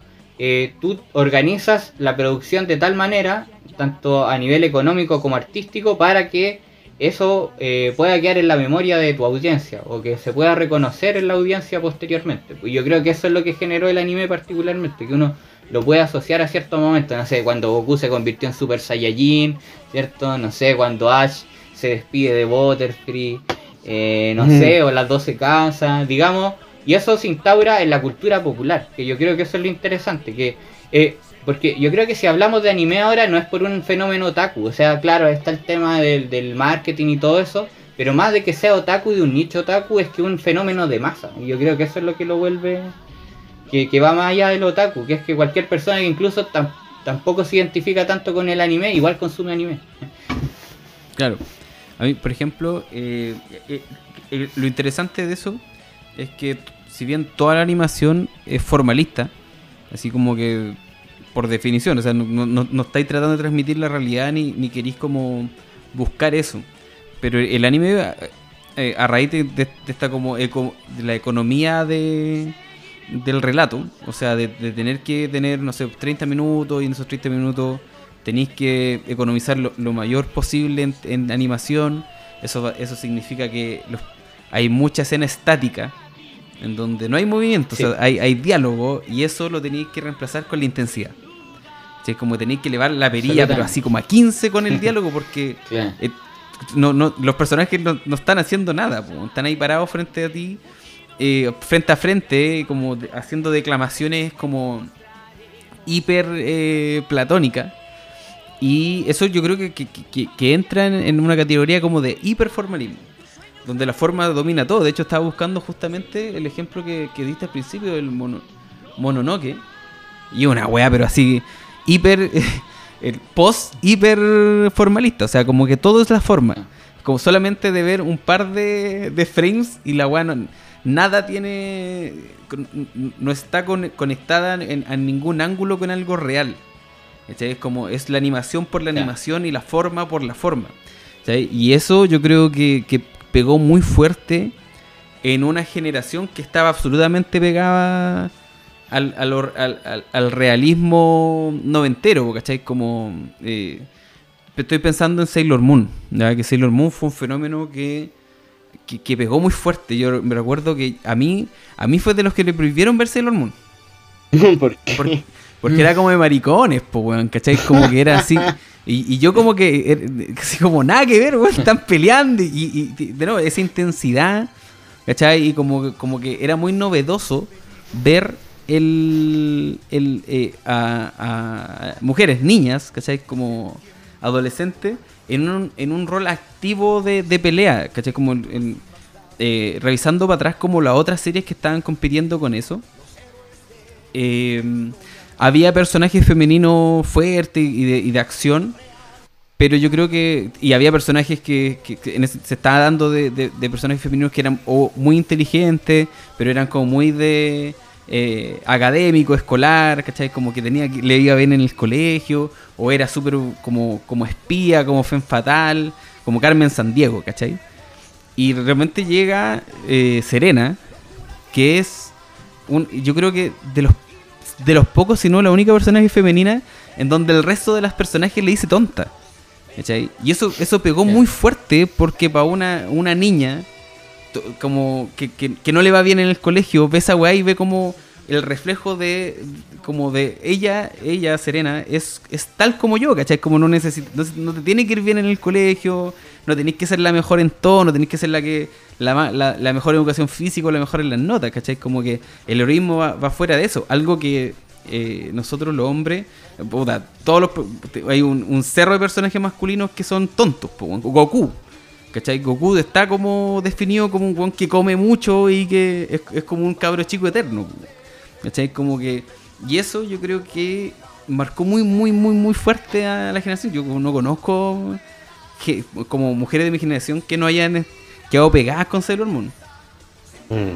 tú organizas la producción de tal manera tanto a nivel económico como artístico, para que eso eh, pueda quedar en la memoria de tu audiencia o que se pueda reconocer en la audiencia posteriormente. Pues yo creo que eso es lo que generó el anime particularmente, que uno lo puede asociar a ciertos momentos. No sé, cuando Goku se convirtió en Super Saiyajin, ¿cierto? No sé, cuando Ash se despide de Butterfree, eh, no sé, o las 12 casas, digamos. Y eso se instaura en la cultura popular, que yo creo que eso es lo interesante, que eh, porque yo creo que si hablamos de anime ahora no es por un fenómeno otaku, o sea, claro, está el tema del, del marketing y todo eso, pero más de que sea otaku y de un nicho otaku es que un fenómeno de masa. Y yo creo que eso es lo que lo vuelve que, va más allá del otaku, que es que cualquier persona que incluso tampoco se identifica tanto con el anime, igual consume anime. Claro. A mí, por ejemplo, eh, eh, eh, lo interesante de eso es que si bien toda la animación es formalista, así como que por definición, o sea, no, no, estáis tratando de transmitir la realidad ni, ni queréis como buscar eso. Pero el anime, a raíz de, esta como de la economía de, del relato, o sea, de, tener que tener, no sé, 30 minutos y en esos 30 minutos tenéis que economizar lo, mayor posible en, animación, eso, eso significa que hay mucha escena estática en donde no hay movimiento, o sea, hay, hay diálogo y eso lo tenéis que reemplazar con la intensidad. es como tenéis que elevar la perilla, pero así como a 15 con el diálogo, porque eh, no, no, los personajes no, no están haciendo nada, están ahí parados frente a ti eh, frente a frente, como haciendo declamaciones como hiper eh, platónicas. Y eso yo creo que, que, entra en, una categoría como de hiperformalismo, donde la forma domina todo. De hecho, estaba buscando justamente el ejemplo que, diste al principio del mono, Mononoke. Y una wea, pero así, hiper, el post hiper formalista. O sea, como que todo es la forma. Como solamente de ver un par de, de frames y la wea no nada tiene. no está conectada en, ningún ángulo con algo real. Es como es la animación por la animación y la forma por la forma. Y eso yo creo que, pegó muy fuerte en una generación que estaba absolutamente pegada al, al, realismo noventero, ¿cachai? Como. Eh, estoy pensando en Sailor Moon, ¿ya? que Sailor Moon fue un fenómeno que que, pegó muy fuerte. Yo me recuerdo que a mí, a mí fue de los que le prohibieron ver Sailor Moon. ¿Por qué? Porque, era como de maricones, pues, weón, ¿cachai? Como que era así. Y, yo como que, er, así como nada que ver, weón, están peleando. Y, de nuevo, esa intensidad, ¿cachai? Y como, como que era muy novedoso ver el, el eh, a, mujeres, niñas, ¿cachai? Como adolescentes en un, en un rol activo de, de pelea, ¿cachai? Como eh, revisando para atrás como las otras series que estaban compitiendo con eso. Em, había personajes femeninos fuertes y de, y de, acción, pero yo creo que... Y había personajes que, se estaba dando de, de, personajes femeninos que eran muy inteligentes, pero eran como muy de eh, académico, escolar, ¿cachai? Como que tenía le iba bien en el colegio, o era súper como, como espía, como fen fatal, como Carmen Sandiego, ¿cachai? Y realmente llega eh, Serena, que es un, yo creo que de los de los pocos, si no la única personaje femenina en donde el resto de las personajes le dice tonta. ¿cachai? Y eso, eso pegó muy fuerte porque para una, una niña como que, que, no le va bien en el colegio, ve esa weá y ve como el reflejo de como de ella, ella, Serena, es, es tal como yo, ¿cachai? Como no necesita, no, te tiene que ir bien en el colegio, no tenés que ser la mejor en todo, no tenés que ser la que la, la, mejor en educación física o la mejor en las notas, ¿cachai? Como que el heroísmo va, fuera de eso, algo que eh, nosotros los hombres, puta, todos los, hay un, cerro de personajes masculinos que son tontos, Goku, ¿Cachai? Goku está como definido como un guan que come mucho y que es, como un cabro chico eterno. ¿Cachai? Como que. Y eso yo creo que marcó muy, muy, muy, muy fuerte a la generación. Yo no conozco que, como mujeres de mi generación que no hayan quedado pegadas con Sailor Moon. Mm.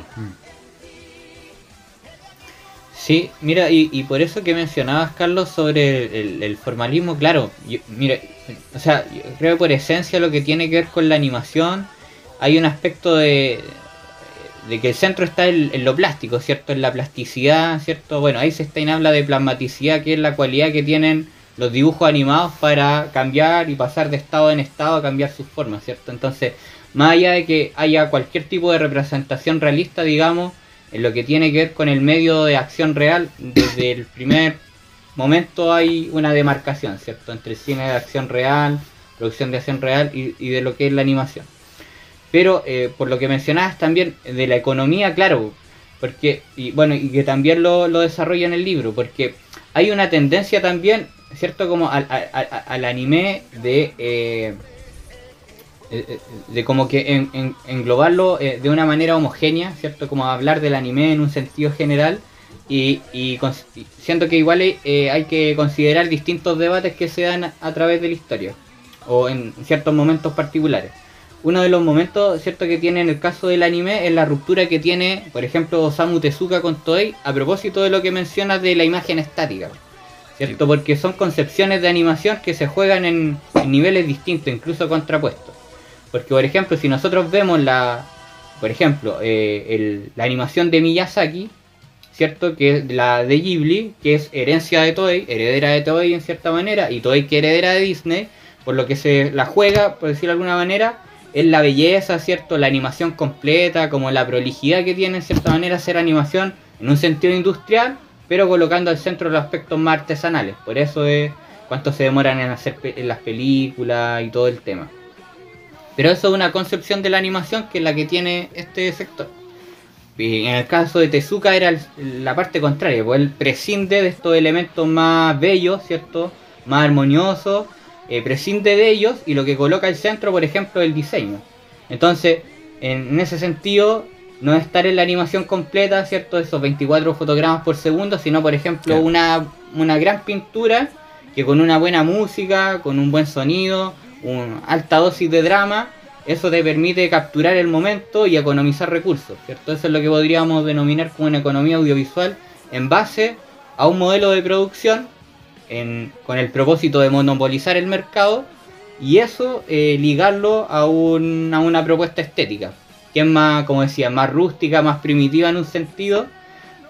Sí, mira, y, por eso que mencionabas, Carlos, sobre el, formalismo, claro, mira, o sea, yo creo que por esencia lo que tiene que ver con la animación, hay un aspecto de, de que el centro está en, lo plástico, ¿cierto? En la plasticidad, ¿cierto? Bueno, ahí se está en habla de plasmaticidad, que es la cualidad que tienen los dibujos animados para cambiar y pasar de estado en estado a cambiar sus formas, ¿cierto? Entonces, más allá de que haya cualquier tipo de representación realista, digamos, en lo que tiene que ver con el medio de acción real, desde el primer momento hay una demarcación, ¿cierto? Entre cine de acción real, producción de acción real y, y de lo que es la animación. Pero eh, por lo que mencionabas también de la economía, claro, porque, y bueno, y que también lo, lo desarrolla en el libro, porque hay una tendencia también, ¿cierto? Como al, al- al- anime de... eh, eh, eh, de como que en, en- englobarlo eh, de una manera homogénea, ¿cierto? Como hablar del anime en un sentido general y, y y siento que igual hay que considerar distintos debates que se dan a, través de la historia o en ciertos momentos particulares. Uno de los momentos, ¿cierto? que tiene en el caso del anime es la ruptura que tiene, por ejemplo, Osamu Tezuka con Toei a propósito de lo que mencionas de la imagen estática. ¿Cierto? Porque son concepciones de animación que se juegan en, niveles distintos, incluso contrapuestos. Porque, por ejemplo, si nosotros vemos la, por ejemplo, eh, la animación de Miyazaki, ¿cierto? Que es la de Ghibli, que es herencia de Toei, heredera de Toei en cierta manera, y Toei que heredera de Disney, por lo que se la juega, por decirlo de alguna manera, es la belleza, ¿cierto? La animación completa, como la prolijidad que tiene en cierta manera hacer animación en un sentido industrial, pero colocando al centro los aspectos más artesanales. Por eso es cuánto se demoran en hacer en las películas y todo el tema. Pero eso es una concepción de la animación que es la que tiene este sector. Y en el caso de Tezuka era la parte contraria, pues él prescinde de estos elementos más bellos, ¿cierto? Más armoniosos, eh, prescinde de ellos y lo que coloca al centro, por ejemplo, el diseño. Entonces, en, en ese sentido, no es estar en la animación completa, ¿cierto? Esos 24 fotogramas por segundo, sino, por ejemplo, Claro. una, una gran pintura que con una buena música, con un buen sonido, una alta dosis de drama, eso te permite capturar el momento y economizar recursos, ¿cierto? Eso es lo que podríamos denominar como una economía audiovisual en base a un modelo de producción en- con el propósito de monopolizar el mercado y eso eh, ligarlo a, un- a una propuesta estética, que es más, como decía, más rústica, más primitiva en un sentido,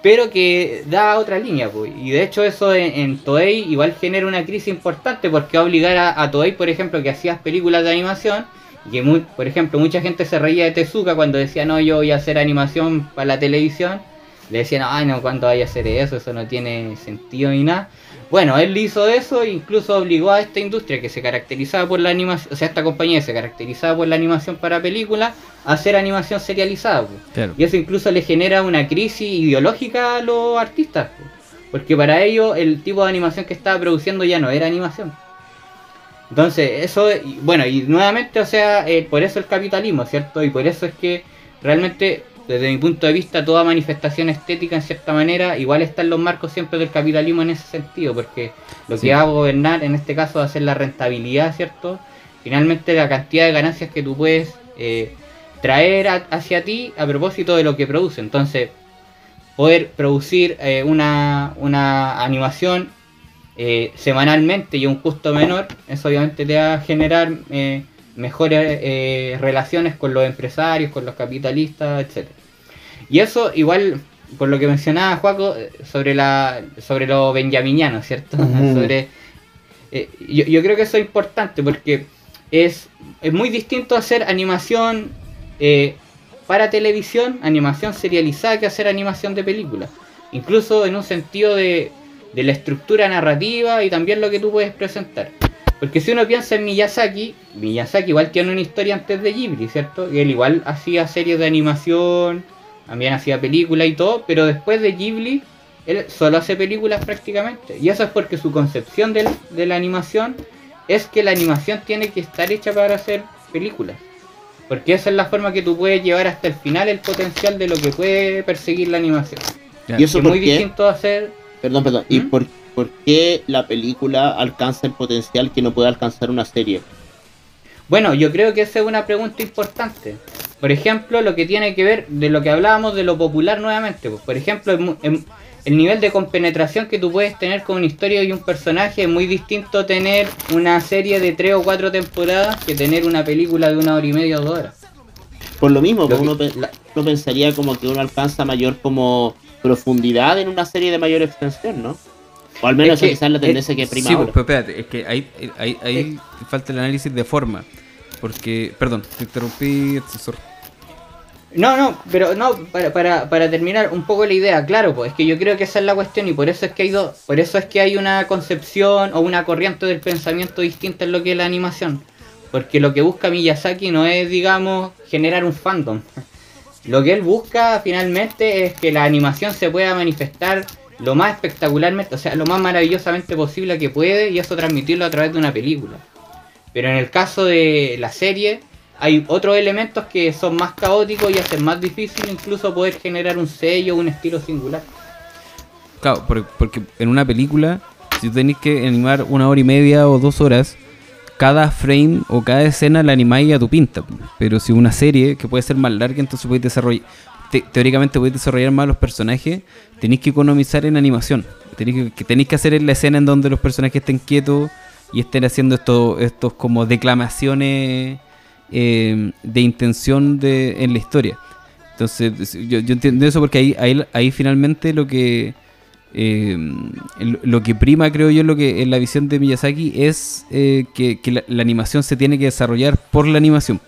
pero que da otra línea. pues. Y de hecho eso en, Toei igual genera una crisis importante porque va a obligar a, Toei, por ejemplo, que hacías películas de animación, y que, mu- por ejemplo, mucha gente se reía de Tezuka cuando decía, no, yo voy a hacer animación para la televisión. Le decían, ay, no, ¿cuándo vaya a hacer eso? Eso no tiene sentido ni nada. Bueno, él hizo eso e incluso obligó a esta industria que se caracterizaba por la animación, o sea, esta compañía que se caracterizaba por la animación para películas, a hacer animación serializada. pues. Claro. Y eso incluso le genera una crisis ideológica a los artistas. pues. Porque para ellos el tipo de animación que estaba produciendo ya no era animación. Entonces, eso, y bueno, y nuevamente, o sea, eh, por eso el capitalismo, ¿cierto? Y por eso es que realmente, desde mi punto de vista, toda manifestación estética, en cierta manera, igual está en los marcos siempre del capitalismo en ese sentido, porque lo Sí. que va a gobernar, en este caso, va a ser la rentabilidad, ¿cierto? Finalmente, la cantidad de ganancias que tú puedes eh, traer a- hacia ti a propósito de lo que produce. Entonces, poder producir eh, una, una animación eh, semanalmente y a un costo menor, eso obviamente te va a generar eh, mejores eh, relaciones con los empresarios, con los capitalistas, etcétera. Y eso igual, por lo que mencionaba Juaco, eh, sobre la sobre lo benjaminiano, ¿cierto? Sobre eh, yo, yo creo que eso es importante porque es, es muy distinto hacer animación eh, para televisión, animación serializada, que hacer animación de película. Incluso en un sentido de, de la estructura narrativa y también lo que tú puedes presentar. Porque si uno piensa en Miyazaki, Miyazaki igual tiene una historia antes de Ghibli, ¿cierto? Y él igual hacía series de animación, también hacía películas y todo, pero después de Ghibli, él solo hace películas prácticamente. Y eso es porque su concepción del- de la animación es que la animación tiene que estar hecha para hacer películas. Porque esa es la forma que tú puedes llevar hasta el final el potencial de lo que puede perseguir la animación. ¿Y eso es muy qué? distinto a hacer... Perdón, perdón. ¿Y ¿Mm? por, por qué la película alcanza el potencial que no puede alcanzar una serie? Bueno, yo creo que esa es una pregunta importante. Por ejemplo, lo que tiene que ver de lo que hablábamos de lo popular nuevamente. Pues, por ejemplo, em- el nivel de compenetración que tú puedes tener con una historia y un personaje es muy distinto tener una serie de tres o cuatro temporadas que tener una película de una hora y media o dos horas. Por lo mismo, Lo pues que- uno, pe- la- uno pensaría como que uno alcanza mayor como profundidad en una serie de mayor extensión, ¿no? O al menos Es que- esa es la tendencia que Sí, prima pues, ahora. pero espérate, es que ahí, ahí, ahí falta el análisis de forma. Porque, perdón, te interrumpí, asesor. No, no, pero no, para, para, para terminar un poco la idea, claro, pues es que yo creo que esa es la cuestión y por eso es que hay dos, por eso es que hay una concepción o una corriente del pensamiento distinta en lo que es la animación. Porque lo que busca Miyazaki no es, digamos, generar un fandom. Lo que él busca finalmente es que la animación se pueda manifestar lo más espectacularmente, o sea, lo más maravillosamente posible que puede y eso transmitirlo a través de una película. Pero en el caso de la serie, hay otros elementos que son más caóticos y hacen más difícil incluso poder generar un sello un estilo singular. Claro, porque en una película, si tenéis que animar una hora y media o dos horas, cada frame o cada escena la animáis a tu pinta. Pero si una serie que puede ser más larga, entonces podéis desarrollar. Teóricamente podéis desarrollar más los personajes, tenéis que economizar en animación. Tenéis que, tenéis que hacer la escena en donde los personajes estén quietos y estén haciendo estos, estos como declamaciones eh, de intención en la historia. Entonces, yo, entiendo eso porque ahí, finalmente lo que eh, lo que prima, creo yo, lo que en la visión de Miyazaki es eh, que, la, animación se tiene que desarrollar por la animación.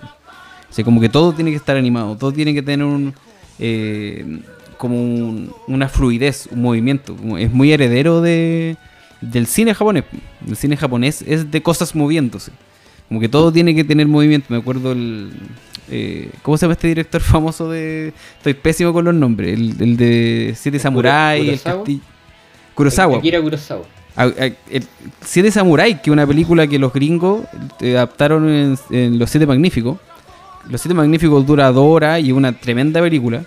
O sea, como que todo tiene que estar animado, todo tiene que tener un eh, como una fluidez, un movimiento. Es muy heredero de, del cine japonés. El cine japonés es de cosas moviéndose. Como que todo tiene que tener movimiento. Me acuerdo el. Eh, ¿Cómo se llama este director famoso de.? Estoy pésimo con los nombres. El, de Siete Samurai, el castillo. Kurosawa. Akira Kurosawa. Siete Samurai, que es una película que los gringos eh, adaptaron en, Los Siete Magníficos. Los Siete Magníficos dura dos horas y es una tremenda película.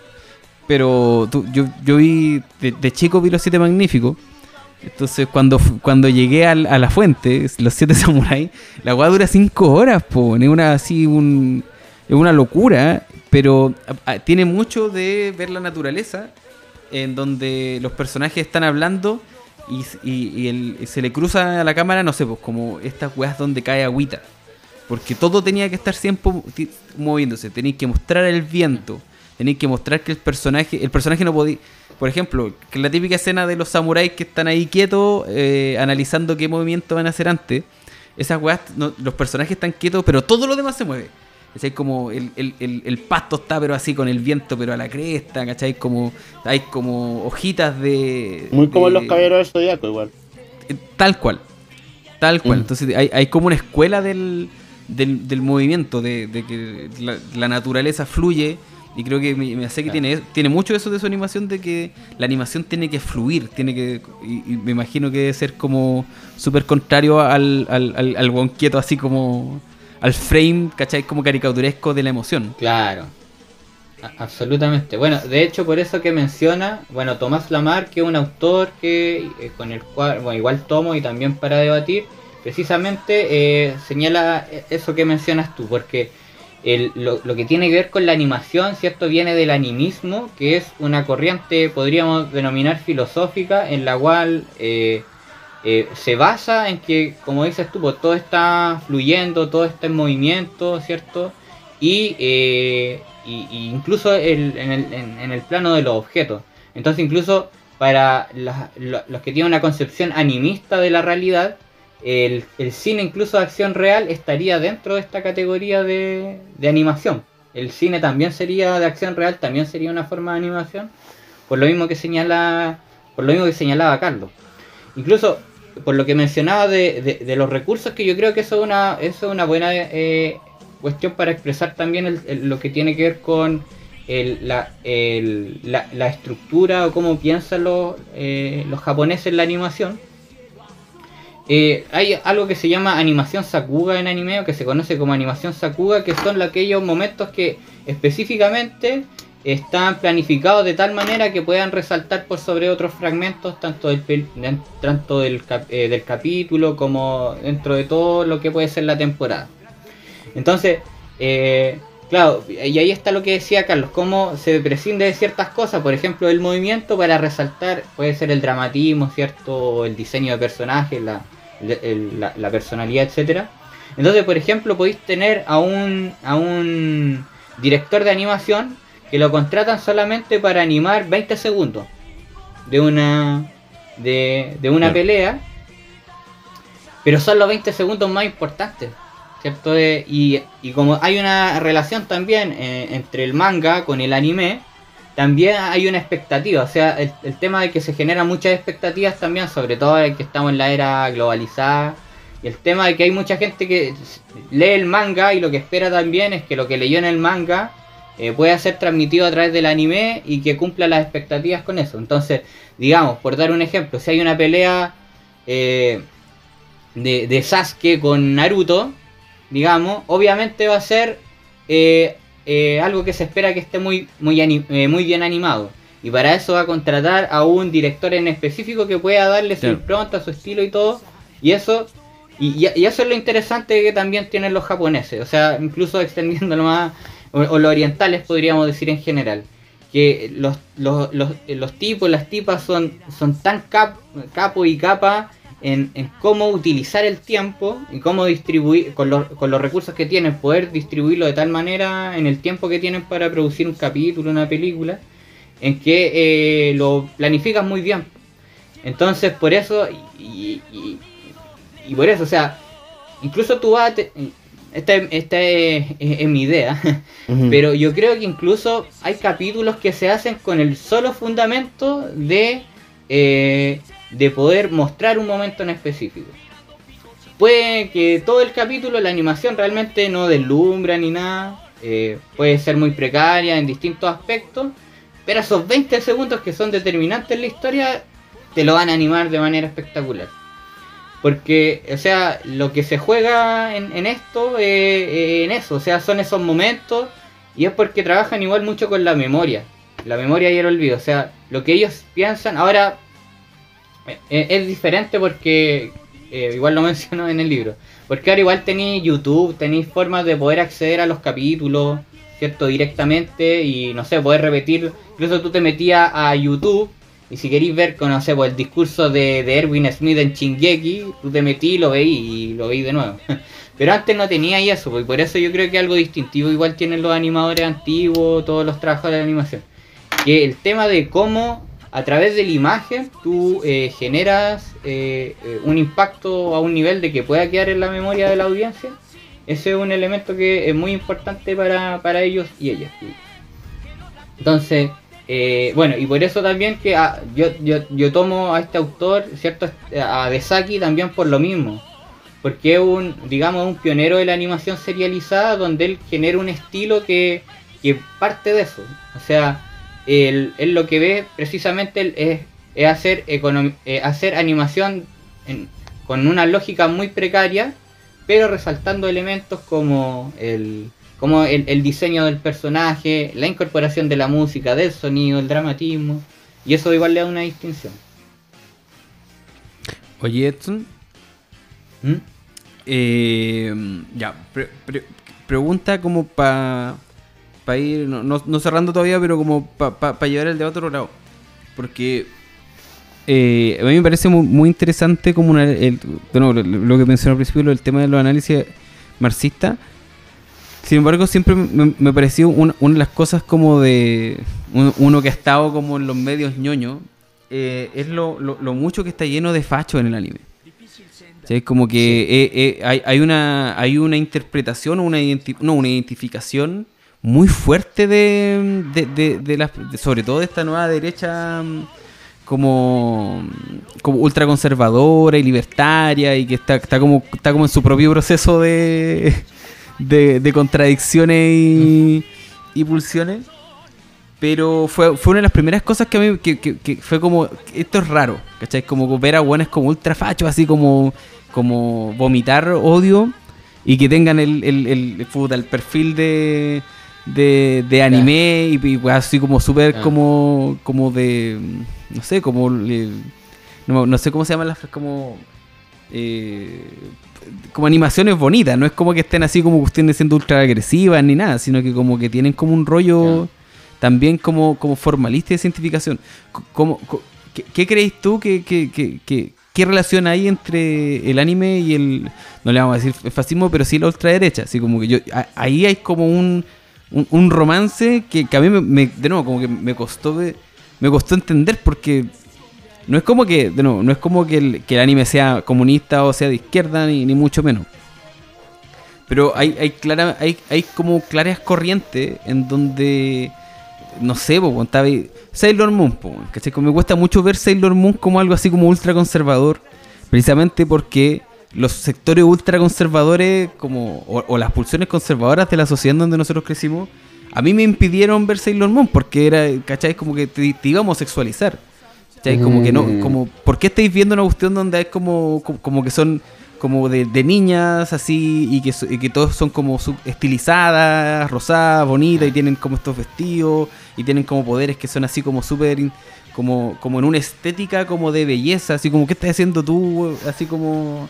Pero yo, yo vi, de, chico vi Los Siete Magníficos. Entonces, cuando, cuando llegué a, la fuente, los siete samuráis, la weá dura cinco horas, po. Es una así un. Es una locura, pero tiene mucho de ver la naturaleza, en donde los personajes están hablando y, se le cruza a la cámara, no sé, pues como estas weas donde cae agüita. Porque todo tenía que estar siempre moviéndose. Tenéis que mostrar el viento. Tenéis que mostrar que el personaje. El personaje no podía. Por ejemplo, que la típica escena de los samuráis que están ahí quietos, eh, analizando qué movimiento van a hacer antes. Esas weas, los personajes están quietos, pero todo lo demás se mueve. Es como el, el, pasto está pero así con el viento pero a la cresta, ¿cachai? Como, hay como hojitas de... Muy como en los caballeros del zodiaco igual. Eh, tal cual, tal cual. Mm. Entonces hay, hay, como una escuela del, del, movimiento, de, que la, naturaleza fluye y creo que me hace que tiene, tiene mucho eso de su animación, de que la animación tiene que fluir, tiene que. Y, me imagino que debe ser como súper contrario al, al, al, al quieto, así como. al frame, ¿cachai? Como caricaturesco de la emoción. Claro. absolutamente. Bueno, de hecho, por eso que menciona, bueno, Tomás Lamar, que es un autor que eh, con el cual, bueno, igual tomo y también para debatir, precisamente eh, señala eso que mencionas tú, porque lo, que tiene que ver con la animación, ¿cierto? Viene del animismo, que es una corriente, podríamos denominar filosófica, en la cual eh, eh, se basa en que, como dices tú, pues, todo está fluyendo, todo está en movimiento, ¿cierto? Y, eh, incluso en, el, plano de los objetos. Entonces, incluso para los que tienen una concepción animista de la realidad, el, cine incluso de acción real estaría dentro de esta categoría de, animación. El cine también sería de acción real, también sería una forma de animación, por lo mismo que señala, por lo mismo que señalaba Carlos. Incluso por lo que mencionaba de, los recursos, que yo creo que eso es una, eso es una buena eh, cuestión para expresar también lo que tiene que ver con la, la, estructura o cómo piensan los, eh, los japoneses en la animación eh, hay algo que se llama animación Sakuga en anime, o que se conoce como animación Sakuga, que son aquellos momentos que específicamente están planificados de tal manera que puedan resaltar por sobre otros fragmentos, tanto del, tanto del, eh, del capítulo como dentro de todo lo que puede ser la temporada. Entonces, eh, claro, y ahí está lo que decía Carlos, cómo se prescinde de ciertas cosas, por ejemplo, el movimiento para resaltar, puede ser el dramatismo, ¿cierto? El diseño de personajes, la, la, personalidad, etcétera. Entonces, por ejemplo, podéis tener a un, a un director de animación que lo contratan solamente para animar 20 segundos de una de, una pelea, pero son los 20 segundos más importantes. ¿Cierto? Y, y como hay una relación también eh, entre el manga con el anime, también hay una expectativa, o sea, el, el tema de que se generan muchas expectativas también, sobre todo de que estamos en la era globalizada, y el tema de que hay mucha gente que lee el manga y lo que espera también es que lo que leyó en el manga eh, pueda ser transmitido a través del anime y que cumpla las expectativas con eso. Entonces, digamos, por dar un ejemplo, si hay una pelea eh, de, de Sasuke con Naruto, digamos, obviamente va a ser eh, eh, algo que se espera que esté muy, muy, eh, muy bien animado. Y para eso va a contratar a un director en específico que pueda darle su Claro. impronta, su estilo y todo. Y eso, y, eso es lo interesante que también tienen los japoneses. O sea, incluso extendiéndolo más, o, o los orientales podríamos decir en general. Que los, los, los, los tipos, las tipas son, son tan cap, capo y capa en, en cómo utilizar el tiempo y cómo distribuir, con los, con los recursos que tienen, poder distribuirlo de tal manera en el tiempo que tienen para producir un capítulo, una película, en que eh, lo planificas muy bien. Entonces, por eso, y, y- y por eso, o sea, incluso tú vas a... te- esta, esta es, es- es mi idea, pero yo creo que incluso hay capítulos que se hacen con el solo fundamento de, eh, de poder mostrar un momento en específico. Puede que todo el capítulo, la animación realmente no deslumbra ni nada, eh, puede ser muy precaria en distintos aspectos, pero esos 20 segundos que son determinantes en la historia te lo van a animar de manera espectacular. Porque, o sea, lo que se juega en, en esto, en eso, o sea, son esos momentos y es porque trabajan igual mucho con la memoria. La memoria y el olvido, o sea, lo que ellos piensan, ahora eh, eh, es diferente porque, eh, igual lo menciono en el libro, porque ahora igual tenéis YouTube, tenéis formas de poder acceder a los capítulos, ¿cierto? Directamente y, no sé, poder repetir, incluso tú te metías a YouTube y si queréis ver, no sé, pues, el discurso de, Erwin Smith en Shingeki, tú te metí y lo veí y lo veí de nuevo. Pero antes no tenía eso, pues, y por eso yo creo que algo distintivo igual tienen los animadores antiguos, todos los trabajos de animación. Que el tema de cómo a través de la imagen tú eh, generas eh, eh, un impacto a un nivel de que pueda quedar en la memoria de la audiencia, ese es un elemento que es muy importante para, para ellos y ellas. Entonces, eh, bueno, y por eso también que ah, yo, yo, yo tomo a este autor, ¿cierto? A Desaki también por lo mismo. Porque es un, digamos, un pionero de la animación serializada donde él genera un estilo que, que parte de eso. O sea, él, él lo que ve precisamente es, es hacer, eh, hacer animación en- con una lógica muy precaria, pero resaltando elementos como el, como el, el diseño del personaje, la incorporación de la música, del sonido, el dramatismo, y eso igual le da una distinción. Oye, Edson, ¿Mm? eh, ya, pre- pre- pregunta como para ir, no, no- no cerrando todavía, pero como para llevar el debate a otro lado. Porque eh, a mí me parece muy, muy interesante como una- el, bueno, lo, que mencioné al principio, del tema de los análisis marxistas. Sin embargo, siempre me, me pareció una, una de las cosas como de uno, uno que ha estado como en los medios ñoño, eh, es lo, lo- lo mucho que está lleno de facho en el anime. ¿Sí? Como que eh, hay, hay una hay una interpretación o una identi- no, una identificación muy fuerte de, de, de- de las- sobre todo de esta nueva derecha mm, como, como ultraconservadora y libertaria y que está, está como está como en su propio proceso de, de, contradicciones y, y pulsiones. Pero fue, fue una de las primeras cosas que a mí que, que- que fue como, esto es raro, ¿cachai? Como ver a buenos como ultra fachos, así como, como vomitar odio y que tengan el, el, el, puta, el perfil de, de, de anime y, así como súper como, como de, no sé, como, el- no, no sé cómo se llaman las, como... eh, como animaciones bonitas, no es como que estén así como cuestiones siendo ultra agresivas ni nada, sino que como que tienen como un rollo también como, como formalista de cientificación. C- ¿Cómo, co- qué, qué creéis tú que, que, que, que- qué relación hay entre el anime y el, no le vamos a decir fascismo, pero sí la ultraderecha? Así como que yo, ahí hay como un, un, romance que, a mí me, de nuevo, como que me costó, me costó entender porque no es como que, de no es como que el, anime sea comunista o sea de izquierda, ni, ni mucho menos. Pero hay, hay, clara, hay, hay como claras corrientes en donde, no sé, po, Sailor Moon, po, ¿cachai? Me cuesta mucho ver Sailor Moon como algo así como ultra conservador, precisamente porque los sectores ultra conservadores como, o, o las pulsiones conservadoras de la sociedad en donde nosotros crecimos, a mí me impidieron ver Sailor Moon porque era, ¿cachai? Como que te, te íbamos a sexualizar. ¿cachai? Como que no, Mm. como, ¿por qué estáis viendo una cuestión donde es como, como, como que son como de, de niñas así y que, y que todos son como sub- estilizadas, rosadas, bonitas y tienen como estos vestidos y tienen como poderes que son así como súper como, como en una estética como de belleza, así como ¿qué estás haciendo tú? Así como,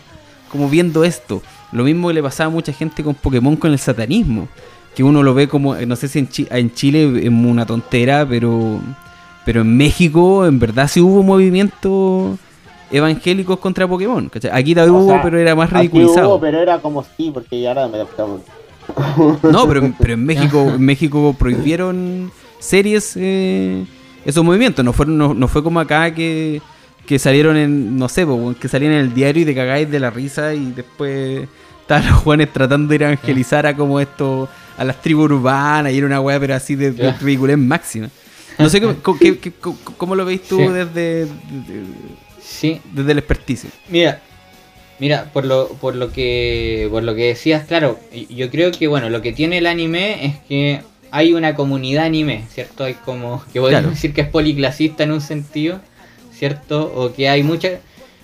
como viendo esto. Lo mismo que le pasaba a mucha gente con Pokémon con el satanismo, que uno lo ve como, no sé si en, Chi- en Chile es una tontera, pero, pero en México en verdad sí hubo movimientos evangélicos contra Pokémon. ¿cachai? Aquí también O hubo, sea, pero era más ridiculizado. hubo, pero era como sí, porque ya ahora me. No, pero, pero en México, en México prohibieron series eh, esos movimientos. No fueron, no, no fue como acá que, que salieron en, no sé, po, que salían en el diario y te cagáis de la risa y después estaban los jóvenes tratando de evangelizar a como esto, a las tribus urbanas y era una weá pero así de, de ridiculez máxima. No sé cómo, qué- qué- cómo- cómo lo veis tú Sí. desde, desde, Sí, desde el experticio. Mira, mira, por lo, por lo que por lo que decías, claro, yo creo que bueno, lo que tiene el anime es que hay una comunidad anime, ¿cierto? Hay como que podemos Claro. decir que es policlasista en un sentido, ¿cierto? O que hay muchas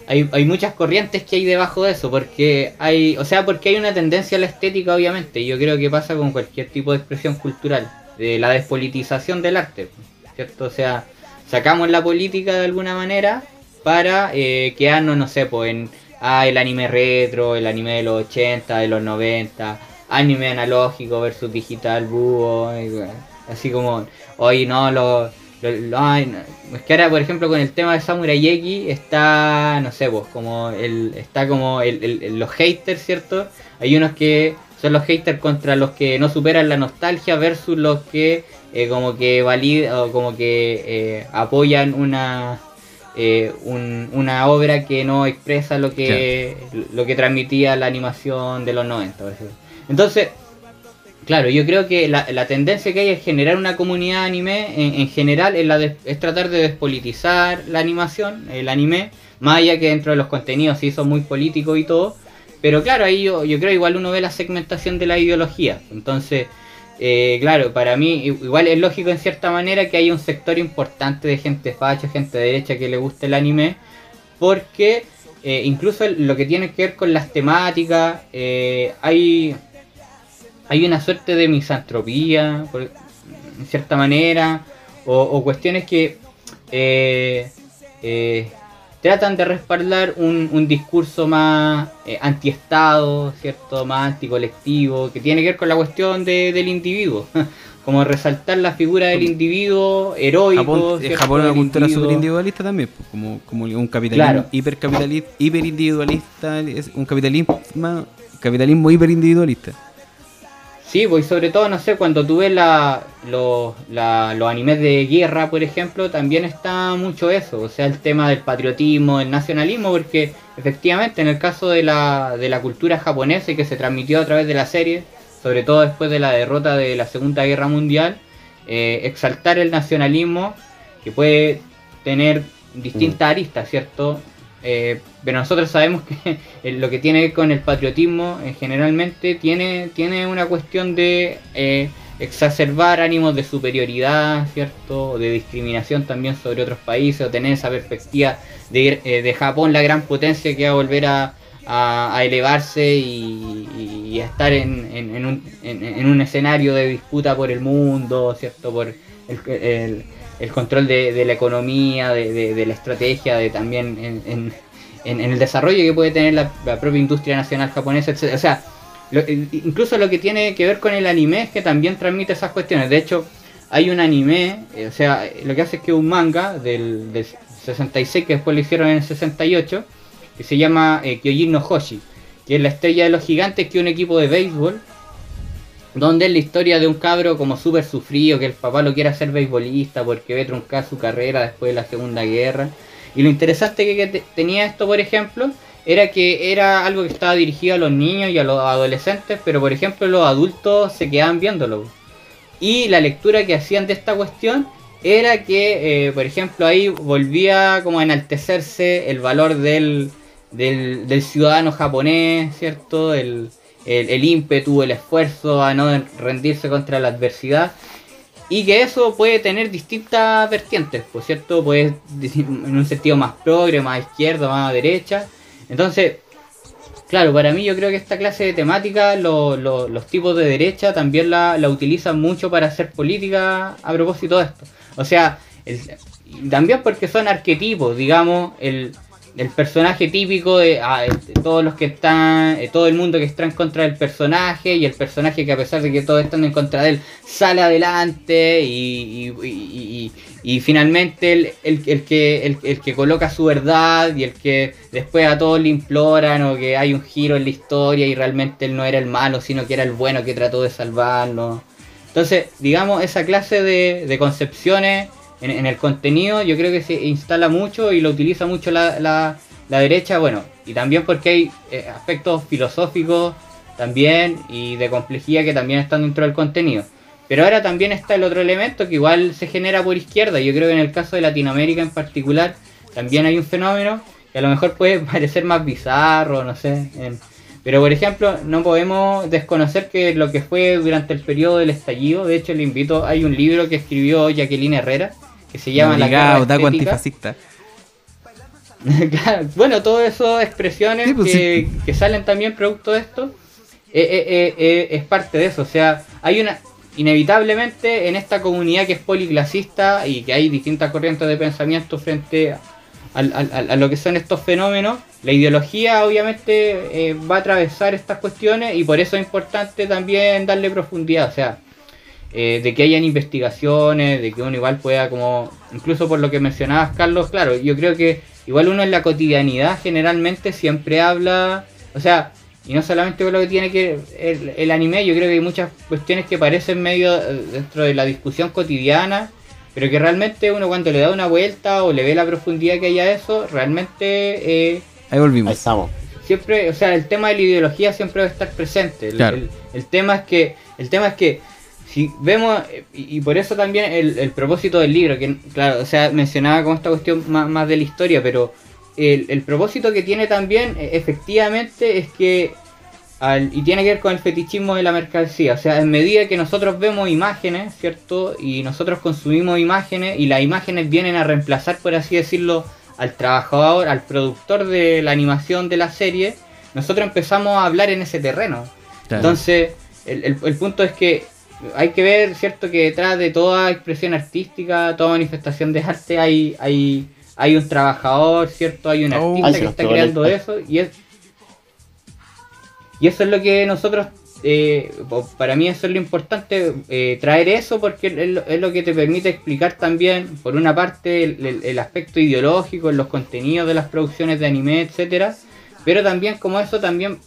hay, hay muchas corrientes que hay debajo de eso, porque hay, o sea, porque hay una tendencia a la estética, obviamente, y yo creo que pasa con cualquier tipo de expresión cultural, de la despolitización del arte, ¿cierto? O sea, sacamos la política de alguna manera para eh, quedarnos, no sé, pues en ah, el anime retro, el anime de los 80, de los 90, anime analógico versus digital, búho, así como, hoy no, lo, lo- lo- ay, no. es que ahora, por ejemplo, con el tema de Samurai X está, no sé, pues, como el, está como el, los haters, ¿cierto? Hay unos que son los haters contra los que no superan la nostalgia versus los que eh, como que validan o como que eh, apoyan una eh, un- una obra que no expresa lo que lo que transmitía la animación de los 90 por ejemplo. entonces claro yo creo que la, tendencia que hay es generar una comunidad anime en, en general es, tratar de despolitizar la animación el anime más allá que dentro de los contenidos sí son muy políticos y todo pero claro ahí yo, yo creo igual uno ve la segmentación de la ideología. Entonces eh, claro, para mí igual es lógico en cierta manera que hay un sector importante de gente facha, gente de derecha que le gusta el anime, porque eh, incluso lo que tiene que ver con las temáticas, eh, hay, hay una suerte de misantropía, por- en cierta manera, o, o cuestiones que eh, eh, tratan de respaldar un, un discurso más eh, antiestado, ¿cierto? Más anticolectivo, que tiene que ver con la cuestión de- del individuo. Como resaltar la figura del individuo heroico. Japón, es una cultura individuo. súper individualista también, pues, como, como un capitalismo Claro. hipercapitalista, hiperindividualista, es un capitalismo, capitalismo hiperindividualista. Sí, pues sobre todo, no sé, cuando tú ves la, los, la- los animes de guerra, por ejemplo, también está mucho eso, o sea, el tema del patriotismo, el nacionalismo, porque efectivamente en el caso de la, de la cultura japonesa y que se transmitió a través de la serie, sobre todo después de la derrota de la Segunda Guerra Mundial, eh, exaltar el nacionalismo, que puede tener distintas aristas, ¿cierto? Eh, pero nosotros sabemos que eh, lo que tiene que ver con el patriotismo eh, generalmente tiene, tiene una cuestión de eh, exacerbar ánimos de superioridad, ¿cierto? De discriminación también sobre otros países, o tener esa perspectiva de, ir, eh, de Japón, la gran potencia que va a volver a, a- elevarse y, a estar en, en- un, en un escenario de disputa por el mundo, ¿cierto? Por el, el- el control de, la economía, de, de- de la estrategia, de también en, en- en- el desarrollo que puede tener la, propia industria nacional japonesa, etc. O sea, lo- incluso lo que tiene que ver con el anime es que también transmite esas cuestiones. De hecho, hay un anime, eh, o sea, lo que hace es que un manga del, del 66 que después lo hicieron en el 68, que se llama eh, Kyojin no Hoshi, que es la estrella de los gigantes, que un equipo de béisbol, donde es la historia de un cabro como súper sufrido, que el papá lo quiere hacer beisbolista porque ve truncar su carrera después de la Segunda Guerra. Y lo interesante que, que te- tenía esto, por ejemplo, era que era algo que estaba dirigido a los niños y a los adolescentes, pero por ejemplo los adultos se quedaban viéndolo. Y la lectura que hacían de esta cuestión era que, eh, por ejemplo, ahí volvía como a enaltecerse el valor del, del, ciudadano japonés, ¿cierto? El, el, ímpetu, el esfuerzo a no rendirse contra la adversidad. Y que eso puede tener distintas vertientes, por cierto, puede en un sentido más progre, más izquierda, más derecha. Entonces, claro, para mí yo creo que esta clase de temática, los tipos de derecha también la, la, utilizan mucho para hacer política a propósito de esto. O sea, también porque son arquetipos, digamos, el, el personaje típico de, ah, todos los que están, todo el mundo que está en contra del personaje y el personaje que a pesar de que todos están en contra de él sale adelante y, y, y, finalmente el, el, que, el, que coloca su verdad y el que después a todos le imploran o que hay un giro en la historia y realmente él no era el malo sino que era el bueno que trató de salvarlo. Entonces, digamos, esa clase de, de concepciones en, el contenido yo creo que se instala mucho y lo utiliza mucho la, la, derecha, bueno, y también porque hay eh, aspectos filosóficos también y de complejidad que también están dentro del contenido. Pero ahora también está el otro elemento que igual se genera por izquierda. Yo creo que en el caso de Latinoamérica en particular también hay un fenómeno que a lo mejor puede parecer más bizarro, no sé. pero por ejemplo, no podemos desconocer que lo que fue durante el periodo del estallido, de hecho le invito, hay un libro que escribió Jacqueline Herrera, que se llama la guerra antifascista. bueno, todas esas expresiones pues que, salen también producto de esto eh, eh, eh, es parte de eso. O sea, hay una inevitablemente en esta comunidad que es policlasista y que hay distintas corrientes de pensamiento frente a, a lo que son estos fenómenos, la ideología obviamente va a atravesar estas cuestiones y por eso es importante también darle profundidad. O sea, eh, de que hayan investigaciones, de que uno igual pueda como, incluso por lo que mencionabas Carlos, claro, yo creo que igual uno en la cotidianidad generalmente siempre habla, o sea, y no solamente con lo que tiene que el, el anime, yo creo que hay muchas cuestiones que parecen medio eh, dentro de la discusión cotidiana, pero que realmente uno cuando le da una vuelta o le ve la profundidad que hay a eso, realmente... Eh, Ahí volvimos. Ahí estamos. Siempre, o sea, el tema de la ideología siempre va a estar presente. el, el tema es que, el tema es que si vemos, y, por eso también el, propósito del libro, que claro, o sea, mencionaba como esta cuestión más, de la historia, pero el, propósito que tiene también e, efectivamente es que, y tiene que ver con el fetichismo de la mercancía, o sea, en medida que nosotros vemos imágenes, ¿cierto? Y nosotros consumimos imágenes y las imágenes vienen a reemplazar, por así decirlo, al trabajador, al productor de la animación de la serie, nosotros empezamos a hablar en ese terreno. Entonces, el punto es que hay que ver, ¿cierto? Que detrás de toda expresión artística, toda manifestación de arte, hay, hay, hay un trabajador, ¿cierto? Hay un oh, artista que está creando eso y es y eso es lo que nosotros, eh, para mí eso es lo importante, eh, traer eso porque es lo, que te permite explicar también, por una parte, el, aspecto ideológico en los contenidos de las producciones de anime, etcétera, pero también como eso también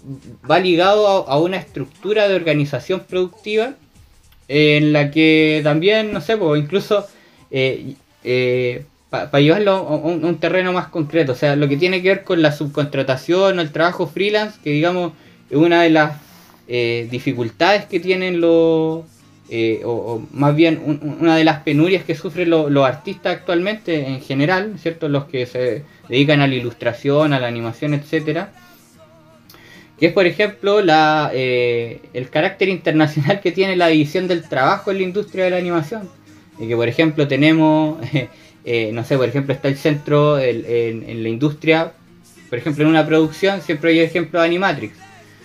va ligado a una estructura de organización productiva en la que también, no sé, pues incluso eh, eh, para llevarlo a un, terreno más concreto, o sea, lo que tiene que ver con la subcontratación o el trabajo freelance, que digamos es una de las eh, dificultades que tienen los, o, más bien una de las penurias que sufren los artistas actualmente en general, ¿cierto? Los que se dedican a la ilustración, a la animación, etcétera que es por ejemplo la, eh, el carácter internacional que tiene la división del trabajo en la industria de la animación. Y que por ejemplo tenemos, eh, no sé, por ejemplo está el centro en, la industria, por ejemplo en una producción siempre hay ejemplo de Animatrix.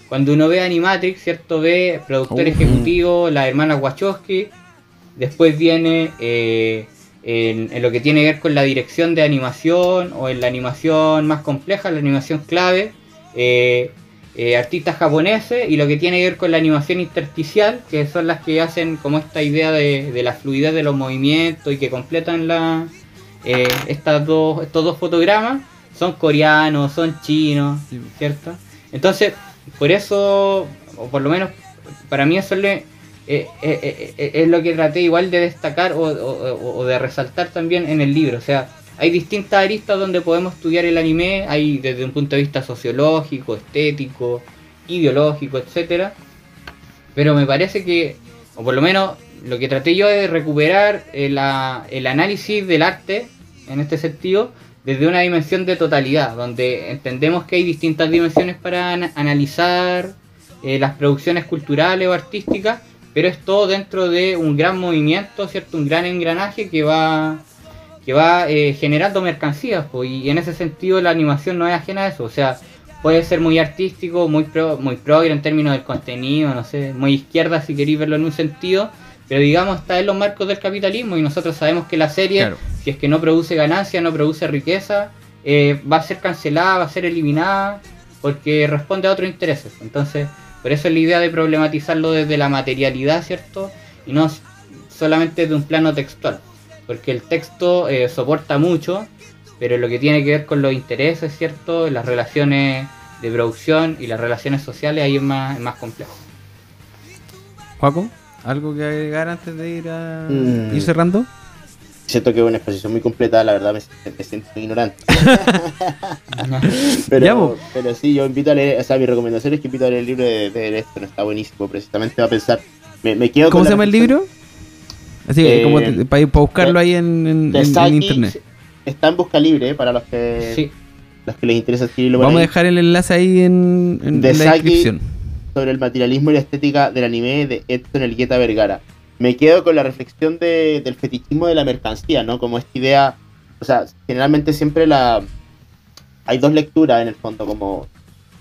Cuando uno ve Animatrix, ¿cierto? Ve productor oh. ejecutivo, la hermana Wachowski, después viene eh, en, en, lo que tiene que ver con la dirección de animación o en la animación más compleja, la animación clave. Eh, eh, artistas japoneses y lo que tiene que ver con la animación intersticial, que son las que hacen como esta idea de, la fluidez de los movimientos y que completan la, eh, estas dos, estos dos fotogramas, son coreanos, son chinos, ¿cierto? Entonces, por eso, o por lo menos para mí eso es, eh, es lo que traté igual de destacar o, o, de resaltar también en el libro. O sea, hay distintas aristas donde podemos estudiar el anime, hay desde un punto de vista sociológico, estético, ideológico, etcétera. Pero me parece que, o por lo menos lo que traté yo es recuperar el, el análisis del arte en este sentido desde una dimensión de totalidad, donde entendemos que hay distintas dimensiones para analizar eh, las producciones culturales o artísticas, pero es todo dentro de un gran movimiento, ¿cierto? Un gran engranaje que va que va eh, generando mercancías, y en ese sentido la animación no es ajena a eso, o sea, puede ser muy artístico, muy pro, muy progre en términos del contenido, no sé, muy izquierda si queréis verlo en un sentido, pero digamos está en los marcos del capitalismo y nosotros sabemos que la serie, si es que no produce ganancia, no produce riqueza, eh, va a ser cancelada, va a ser eliminada, porque responde a otros intereses. Entonces, por eso es la idea de problematizarlo desde la materialidad, ¿cierto? Y no solamente de un plano textual, porque el texto eh, soporta mucho, pero lo que tiene que ver con los intereses, ¿cierto? Las relaciones de producción y las relaciones sociales ahí es más, es más complejo. Juaco, ¿algo que agregar antes de ir a mm. ir cerrando? Siento que es una exposición muy completa, la verdad me, siento ignorante. pero, pero sí, yo invito a leer, o sea, mi recomendación es que invito a leer el libro de, de esto, no está buenísimo, precisamente va a pensar, me, quedo ¿Cómo se llama el libro? Así eh, como para, buscarlo ahí en, en internet está en busca libre para los que los que les interesa adquirirlo. Vamos a dejar el enlace ahí en, la descripción. Sobre el materialismo y la estética del anime de Edson Elgueta Vergara. Me quedo con la reflexión del fetichismo de la mercancía, ¿no? Como esta idea, o sea, generalmente siempre la hay dos lecturas en el fondo como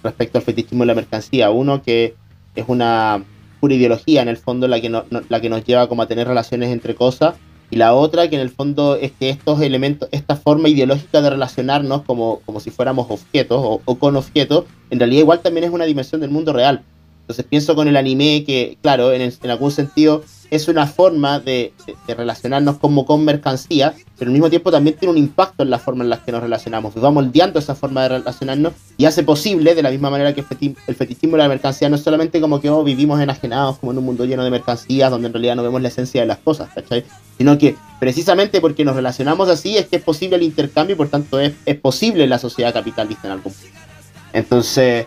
respecto al fetichismo de la mercancía. Uno que es una pura ideología en el fondo la que, la que nos lleva como a tener relaciones entre cosas y la otra que en el fondo es que estos elementos, esta forma ideológica de relacionarnos como, como si fuéramos objetos o, con objetos, en realidad igual también es una dimensión del mundo real. Entonces pienso con el anime que, claro, en, en algún sentido es una forma de, relacionarnos como con mercancía, pero al mismo tiempo también tiene un impacto en la forma en la que nos relacionamos. Va moldeando esa forma de relacionarnos y hace posible, de la misma manera que el fetichismo de la mercancía, no solamente como que oh, vivimos enajenados como en un mundo lleno de mercancías donde en realidad no vemos la esencia de las cosas, ¿cachai? Sino que precisamente porque nos relacionamos así es que es posible el intercambio y por tanto es, es posible la sociedad capitalista en algún punto. Entonces,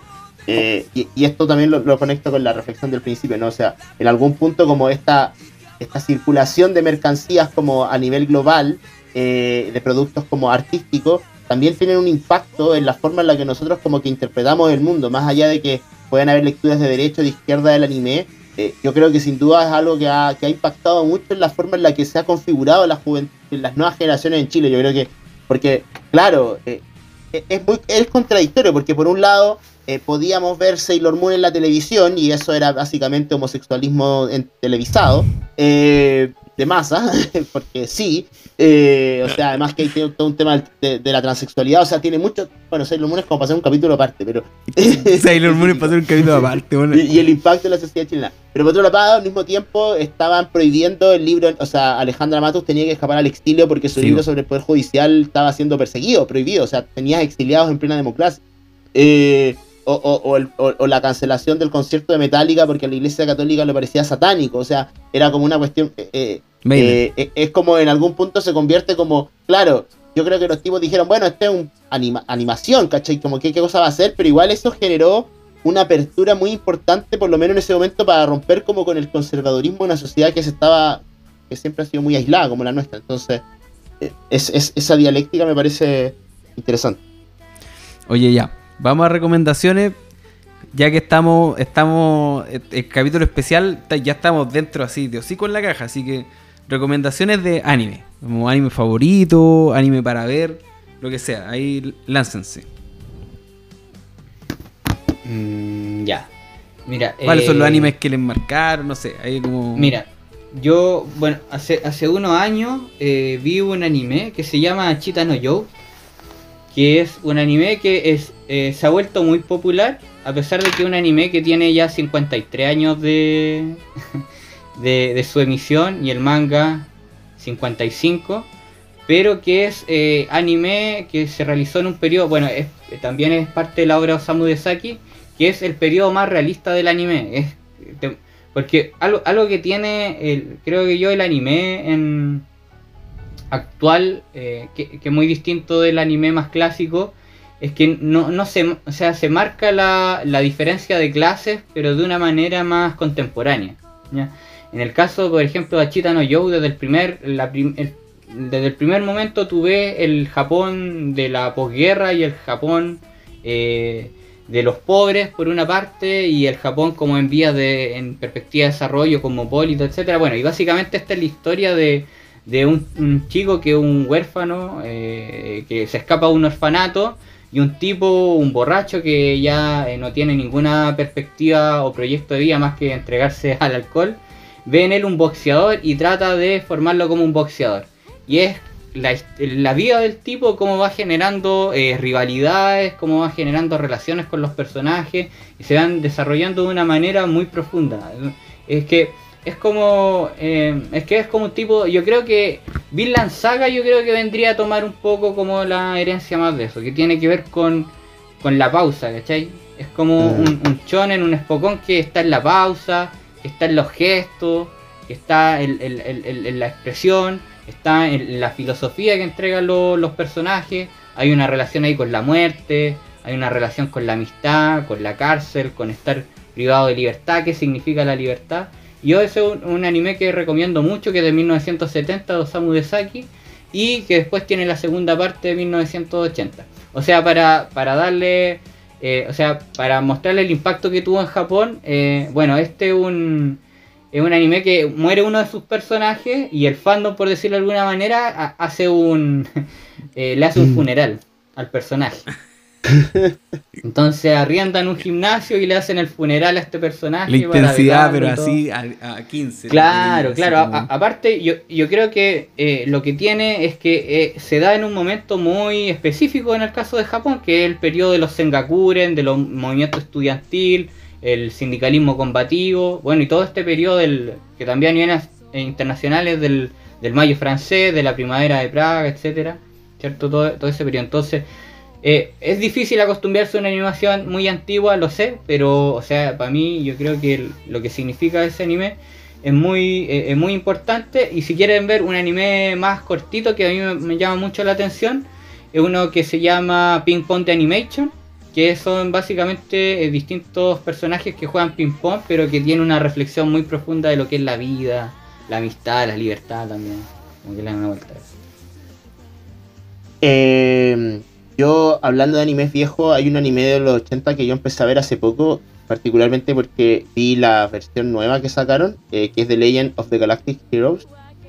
eh, y, esto también lo, conecto con la reflexión del principio, ¿no? O sea, en algún punto como esta, esta circulación de mercancías como a nivel global, eh, de productos como artísticos, también tienen un impacto en la forma en la que nosotros como que interpretamos el mundo, más allá de que puedan haber lecturas de derecha o de izquierda del anime, eh, yo creo que sin duda es algo que ha, que ha, impactado mucho en la forma en la que se ha configurado la en las nuevas generaciones en Chile. Yo creo que, porque, claro, es, muy, es contradictorio, porque por un lado eh, podíamos ver Sailor Moon en la televisión y eso era básicamente homosexualismo en, televisado. Eh, de masa, porque sí, eh, o sea, además que hay todo un tema de, la transexualidad, o sea, tiene mucho, bueno, Sailor Moon es como para hacer un capítulo aparte, pero... Sailor Moon es para hacer un capítulo aparte, bueno. y, el impacto de la sociedad chilena. Pero por otro lado, al mismo tiempo, estaban prohibiendo el libro, o sea, Alejandra Matos tenía que escapar al exilio porque su libro sobre el Poder Judicial estaba siendo perseguido, prohibido, o sea, tenía exiliados en plena democracia. Eh, o, la cancelación del concierto de Metallica porque a la Iglesia Católica le parecía satánico, o sea, era como una cuestión... Eh, eh, eh, es como en algún punto se convierte como, claro, yo creo que los tipos dijeron, bueno, esto es un animación, ¿cachai? Como que qué cosa va a ser, pero igual eso generó una apertura muy importante, por lo menos en ese momento, para romper como con el conservadurismo de una sociedad que se estaba, que siempre ha sido muy aislada como la nuestra. Entonces, es, esa dialéctica me parece interesante. Oye, ya, Vamos a recomendaciones. Ya que estamos, estamos, el capítulo especial, ya estamos dentro así de hocico en la caja, así que recomendaciones de anime, como anime favorito, anime para ver, lo que sea, ahí láncense. Mm, ya. Mira, ¿cuáles son los eh, animes que les marcaron? No sé, ahí como. Mira, yo, bueno, hace, hace unos años eh, vi un anime que se llama Chita no Yo, que es un anime que es, eh, se ha vuelto muy popular, a pesar de que es un anime que tiene ya 53 años de, de, su emisión y el manga 55, pero que es eh, anime que se realizó en un periodo, bueno, también es parte de la obra de Osamu Dezaki, que es el periodo más realista del anime. Es, porque algo, algo que tiene, el, creo que yo, el anime en actual, eh, que, es muy distinto del anime más clásico, es que no, no se, o sea, se marca la, la diferencia de clases, pero de una manera más contemporánea. En el caso, por ejemplo, de Achita no Joe, desde el primer, la prim- el- desde el primer momento tuve el Japón de la posguerra y el Japón eh, de los pobres por una parte y el Japón como en vías de en perspectiva de desarrollo cosmopolita, etcétera. Bueno, y básicamente esta es la historia de, de un, chico que es un huérfano eh, que se escapa de un orfanato y un tipo, un borracho que ya eh, no tiene ninguna perspectiva o proyecto de vida más que entregarse al alcohol, ve en él un boxeador y trata de formarlo como un boxeador. Y es la, la vida del tipo, cómo va generando eh, rivalidades, cómo va generando relaciones con los personajes y se van desarrollando de una manera muy profunda. Es que es como eh, es que es como un tipo yo creo que Vinland Saga yo creo que vendría a tomar un poco como la herencia más de eso que tiene que ver con con la pausa ¿cachai? es como Mm. un, un shonen un espocón que está en la pausa que está en los gestos que está en- en- en la expresión está en la filosofía que entregan lo- los personajes hay una relación ahí con la muerte hay una relación con la amistad con la cárcel con estar privado de libertad qué significa la libertad yo ese es un, un anime que recomiendo mucho, que es de 1970 de Osamu Dezaki y que después tiene la segunda parte de 1980. O sea, para, para darle, eh, o sea, para mostrarle el impacto que tuvo en Japón, eh, bueno, este es un, es un anime que muere uno de sus personajes y el fandom, por decirlo de alguna manera, ha- hace un, eh, le hace un funeral al personaje. Entonces arriendan un gimnasio y le hacen el funeral a este personaje. La intensidad, pero así a, a 15. Claro, claro. A- como- a- aparte, yo, yo creo que eh, lo que tiene es que eh, se da en un momento muy específico en el caso de Japón, que es el periodo de los Sengakuren, de los movimientos estudiantil, el sindicalismo combativo, bueno, y todo este periodo del, que también niveles eh, internacionales del, del mayo francés, de la primavera de Praga, etcétera, ¿cierto? Todo, todo ese periodo. Entonces, eh, es difícil acostumbrarse a una animación muy antigua, lo sé, pero, o sea, para mí, yo creo que lo que significa ese anime es muy, eh, es muy importante. Y si quieren ver un anime más cortito que a mí me, llama mucho la atención, es uno que se llama Ping Pong de Animation, que son básicamente eh, distintos personajes que juegan ping pong, pero que tienen una reflexión muy profunda de lo que es la vida, la amistad, la libertad también. Como que le dan una vuelta. Eh, yo, hablando de animes viejos, hay un anime de los 80 que yo empecé a ver hace poco, particularmente porque vi la versión nueva que sacaron, eh, que es The Legend of the Galactic Heroes,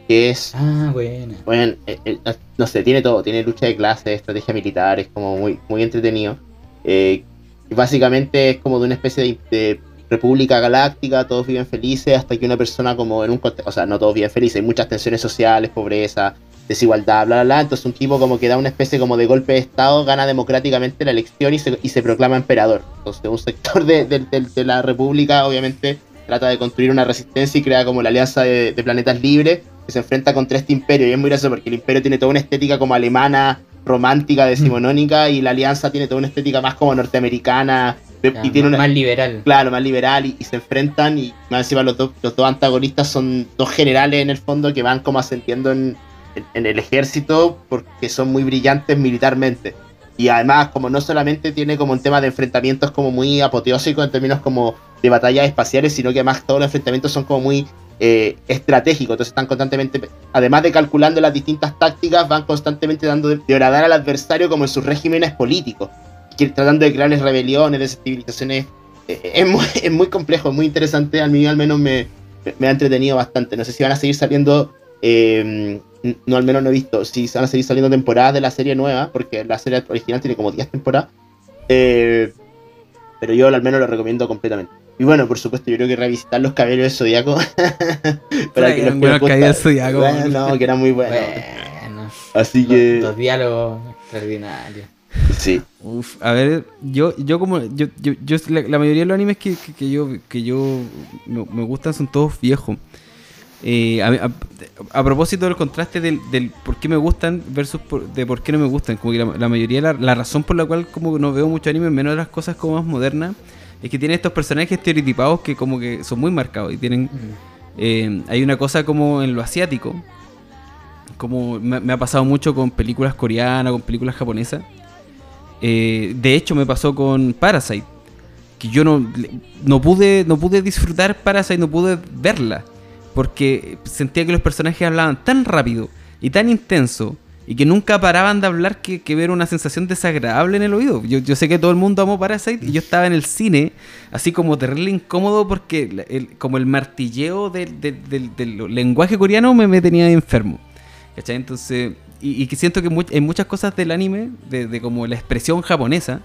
que es, Ah, buena. bueno, eh, eh, no sé, tiene todo, tiene lucha de clases, estrategia militar, es como muy, muy entretenido. Básicamente es como de una especie de, de república galáctica, todos viven felices, hasta que una persona como en un contexto, o sea, no todos viven felices, hay muchas tensiones sociales, pobreza, desigualdad, bla, bla, bla. Entonces un tipo como que da una especie como de golpe de estado, gana democráticamente la elección y se, y se proclama emperador. Entonces un sector de, de- de- de la república obviamente trata de construir una resistencia y crea como la alianza de, planetas libres que se enfrenta contra este imperio. Y es muy gracioso porque el imperio tiene toda una estética como alemana, romántica, decimonónica, y la alianza tiene toda una estética más como norteamericana. y tiene más, una, más liberal. claro, más liberal y, y se enfrentan y más encima los dos, los dos antagonistas son dos generales en el fondo que van como ascendiendo en, en- el ejército porque son muy brillantes militarmente. Y además, como no solamente tiene como un tema de enfrentamientos como muy apoteósico en términos como de batallas espaciales, sino que además todos los enfrentamientos son como muy eh, estratégicos. Entonces están constantemente, además de calculando las distintas tácticas, van constantemente dando de, agradar al adversario como en sus regímenes políticos. Tratando de crearles rebeliones, desestabilizaciones eh, es muy, es muy complejo, muy interesante. A mí al menos me, me- me ha entretenido bastante. No sé si van a seguir saliendo, eh, no al menos no he visto, si van a seguir saliendo temporadas de la serie nueva, porque la serie original tiene como 10 temporadas. Eh, pero yo al menos lo recomiendo completamente. Y bueno, por supuesto, yo creo que revisitar los caballeros del zodiaco. Para que les buenos gusta- Caballeros del Zodiaco. Bueno, no, que era muy bueno. Bueno, Así los, que. los diálogos extraordinarios. Sí. Uf, a ver, yo, yo como, yo, yo, yo la, la mayoría de los animes que, que, que yo, que yo me, me gustan son todos viejos. Eh, a, a- a propósito del contraste del, del por qué me gustan versus por- de por qué no me gustan, como que la, la mayoría, la, la razón por la cual como no veo mucho anime, menos las cosas como más modernas, es que tienen estos personajes estereotipados que como que son muy marcados y tienen, eh, hay una cosa como en lo asiático, como me, me ha pasado mucho con películas coreanas, con películas japonesas. Eh, de hecho, me pasó con Parasite. Que yo no, no, pude, no pude disfrutar Parasite, no pude verla. Porque sentía que los personajes hablaban tan rápido y tan intenso. Y que nunca paraban de hablar que, que ver una sensación desagradable en el oído. Yo, yo sé que todo el mundo amó Parasite y yo estaba en el cine, así como terrible incómodo porque el- como el martilleo del, del- del- del lenguaje coreano me, me tenía enfermo. ¿Cachai? Entonces, y, que siento que hay muchas cosas del anime, de, de como la expresión japonesa,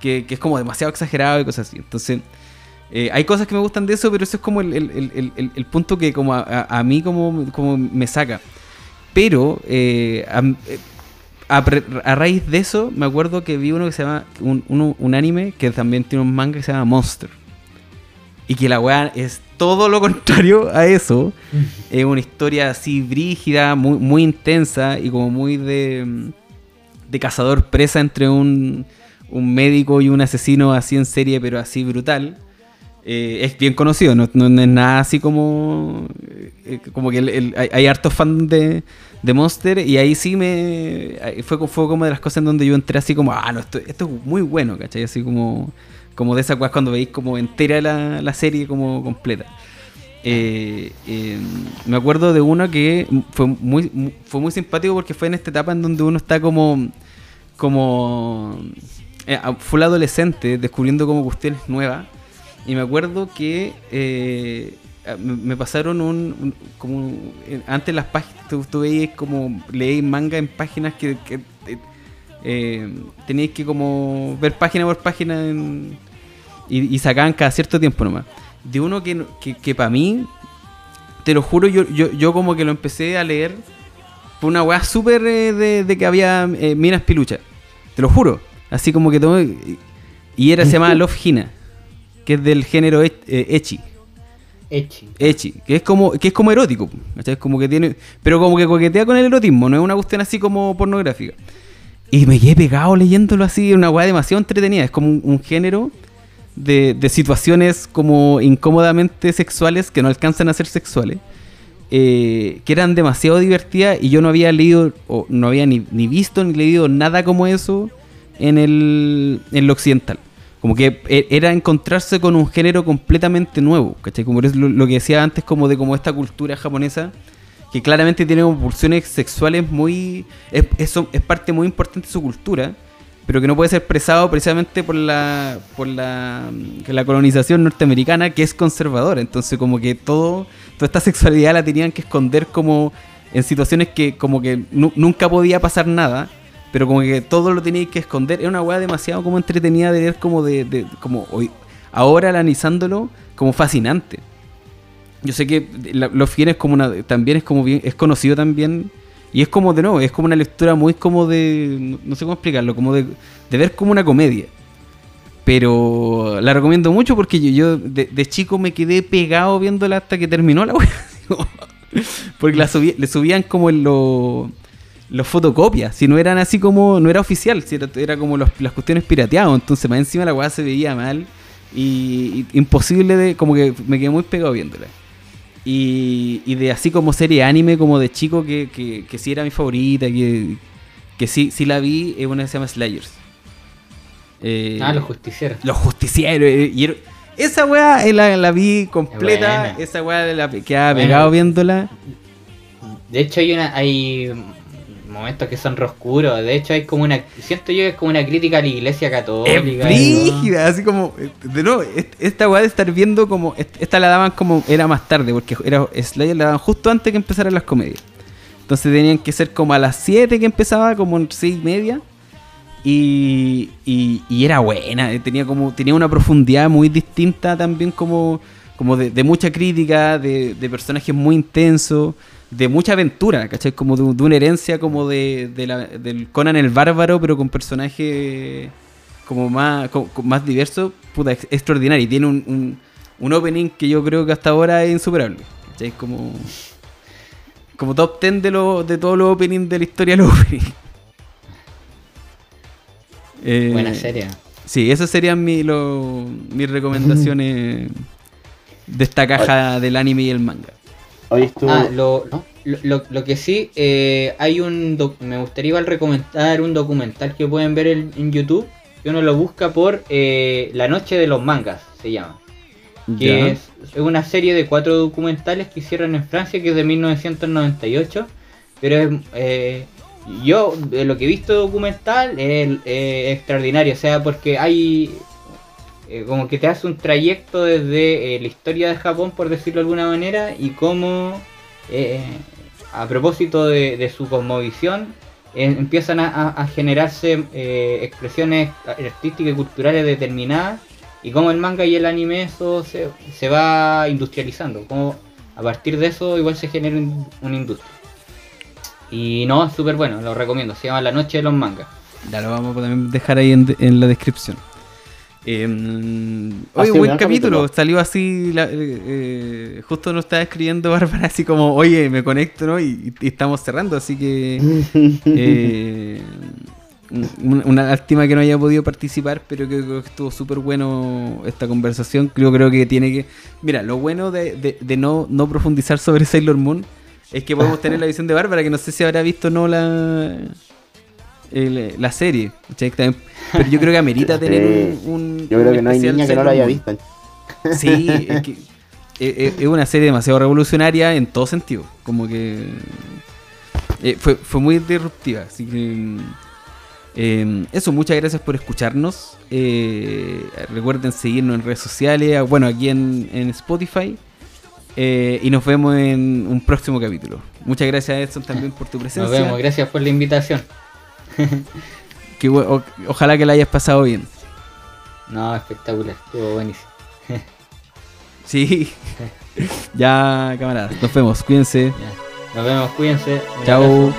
que, que es como demasiado exagerado y cosas así. Entonces, eh, hay cosas que me gustan de eso, pero eso es como el, el- el- el- punto que como a, mí como, como me saca. Pero, eh, a, eh, a raíz de eso, me acuerdo que vi uno que se llama, un, un anime que también tiene un manga que se llama Monster. Y que la weá es todo lo contrario a eso. Es una historia así brígida, muy, muy intensa y como muy de, de cazador presa entre un, un médico y un asesino así en serie, pero así brutal. Eh, es bien conocido, no, no- es nada así como. eh, como que hay, hay hartos fans de, de Monster y ahí sí me. Fue, fue como de las cosas en donde yo entré así como, ah, no, esto, esto es muy bueno, ¿cachai? Así como. Como de cosas cuando veis como entera la, la serie como completa. Eh, me acuerdo de uno que fue muy, mu- fue muy simpático porque fue en esta etapa en donde uno está como. como. eh, full adolescente, descubriendo como cuestiones nuevas. Y me acuerdo que eh, me, pasaron un, un- como un- antes las páginas tú, tú veías como leí manga en páginas que, que, eh, eh, teníais que como ver página por página en- y, y sacaban cada cierto tiempo nomás. De uno que, que, para mí, te lo juro, yo, yo, yo como que lo empecé a leer por una weá súper eh, de, de que había eh, minas piluchas. Te lo juro. Así como que tomé. Y era, se llamaba Love Hina, que es del género e- eh, Echi. Echi. Echi, que es como, que es como erótico, ¿cachai? Como que tiene, pero como que coquetea con el erotismo, no es una cuestión así como pornográfica. Y me quedé pegado leyéndolo así, una weá demasiado entretenida, es como un, un género de, de situaciones como incómodamente sexuales que no alcanzan a ser sexuales, eh, que eran demasiado divertidas y yo no había leído, o no había ni, ni visto ni leído nada como eso en el, en lo occidental. Como que e- era encontrarse con un género completamente nuevo, ¿cachai? Como es lo, que decía antes, como de como esta cultura japonesa, que claramente tiene como pulsiones sexuales muy... Es, eso es parte muy importante de su cultura, pero que no puede ser expresado precisamente por la, por la, que la colonización norteamericana, que es conservadora. Entonces como que todo, toda esta sexualidad la tenían que esconder como en situaciones que como que nu- nunca podía pasar nada, pero como que todo lo teníais que esconder. Era una weá demasiado como entretenida de ver como de, como hoy, ahora analizándolo como fascinante. Yo sé que la- Los Fienes como una, también es como bien, es conocido también. Y es como de nuevo, es como una lectura muy como de. No, sé cómo explicarlo, como de, de ver como una comedia. Pero la recomiendo mucho porque yo, yo de, chico me quedé pegado viéndola hasta que terminó la wea. porque la le subían como en los los fotocopias, si no eran así como, no era oficial, si era, era como los- las cuestiones pirateadas, entonces más encima la weá se veía mal y, y imposible de, como que me quedé muy pegado viéndola. Y, y de así como serie anime, como de chico, que, que, que sí era mi favorita, que, que sí, sí la vi, es una que se llama Slayers. Eh, Ah, los justicieros. los justicieros. eh, y era- esa weá eh, la, la vi completa, esa weá la quedaba Buena. pegado viéndola. De hecho hay una hay momentos que son oscuros. De hecho hay como una siento yo que es como una crítica a la iglesia Es católica. brígida, así como. De nuevo, est- esta weá de estar viendo como. est- Esta la daban como. Era más tarde, porque era Slayer la daban justo antes que empezaran las comedias. Entonces tenían que ser como a las 7 que empezaba, como en 6 y media. Y, y, y era buena, eh, tenía como tenía una profundidad muy distinta también como, como de, de mucha crítica, de, de personajes muy intensos, de mucha aventura, ¿cachai? Como de, de una herencia como de, de la- del Conan el Bárbaro, pero con personajes como más, más diversos, puta, ex- extraordinario. Y tiene un, un, un opening que yo creo que hasta ahora es insuperable, ¿cachai? Como, como top 10 de, los de todos los openings de la historia de los openings. Eh, Buena serie. Sí, esas serían mi, lo- mis recomendaciones de esta caja del anime y el manga. Oye, estuvo- Ah, lo, lo, lo- lo que sí, eh, hay un doc- me gustaría igual recomendar un documental que pueden ver en, en YouTube, que uno lo busca por eh, La Noche de los Mangas, se llama. Que es, es una serie de cuatro documentales que hicieron en Francia, que es de 1998, pero es, eh, yo de lo que he visto documental es eh, extraordinario, o sea, porque hay eh, como que te hace un trayecto desde eh, la historia de Japón, por decirlo de alguna manera, y cómo, eh, a propósito de, su cosmovisión, empiezan a, generarse expresiones artísticas y culturales determinadas, y cómo el manga y el anime eso se, se va industrializando, como a partir de eso igual se genera un- una industria. Y no, es súper bueno, lo recomiendo, se llama La Noche de los Mangas. Ya lo vamos a dejar ahí en, en la descripción. Eh, oye, buen capítulo. capítulo. Salió así. la- eh, eh, justo nos estaba escribiendo Bárbara, así como, oye, me conecto, ¿no? Y, y estamos cerrando, así que. eh, un- una lástima que no haya podido participar, pero que creo que estuvo súper bueno esta conversación. Yo creo que tiene que. Mira, lo bueno de, de- de no, no profundizar sobre Sailor Moon es que podemos tener la visión de Bárbara, que no sé si habrá visto o no la. El- la serie, pero yo creo que amerita tener un, un- Yo creo un que no hay niña que no lo haya visto. Sí, es que es, una serie demasiado revolucionaria en todo sentido. Como que eh, fue, fue muy disruptiva. Así que eh, eso, muchas gracias por escucharnos. Eh, recuerden seguirnos en redes sociales, ah, bueno, aquí en, en Spotify. Eh, y nos vemos en un próximo capítulo. Muchas gracias Edson también por tu presencia. Nos vemos, gracias por la invitación. Que o- ojalá que la hayas pasado bien. No, espectacular, estuvo buenísimo. Sí. ya, camaradas. Nos vemos. Cuídense. Ya. Nos vemos, cuídense. Chao.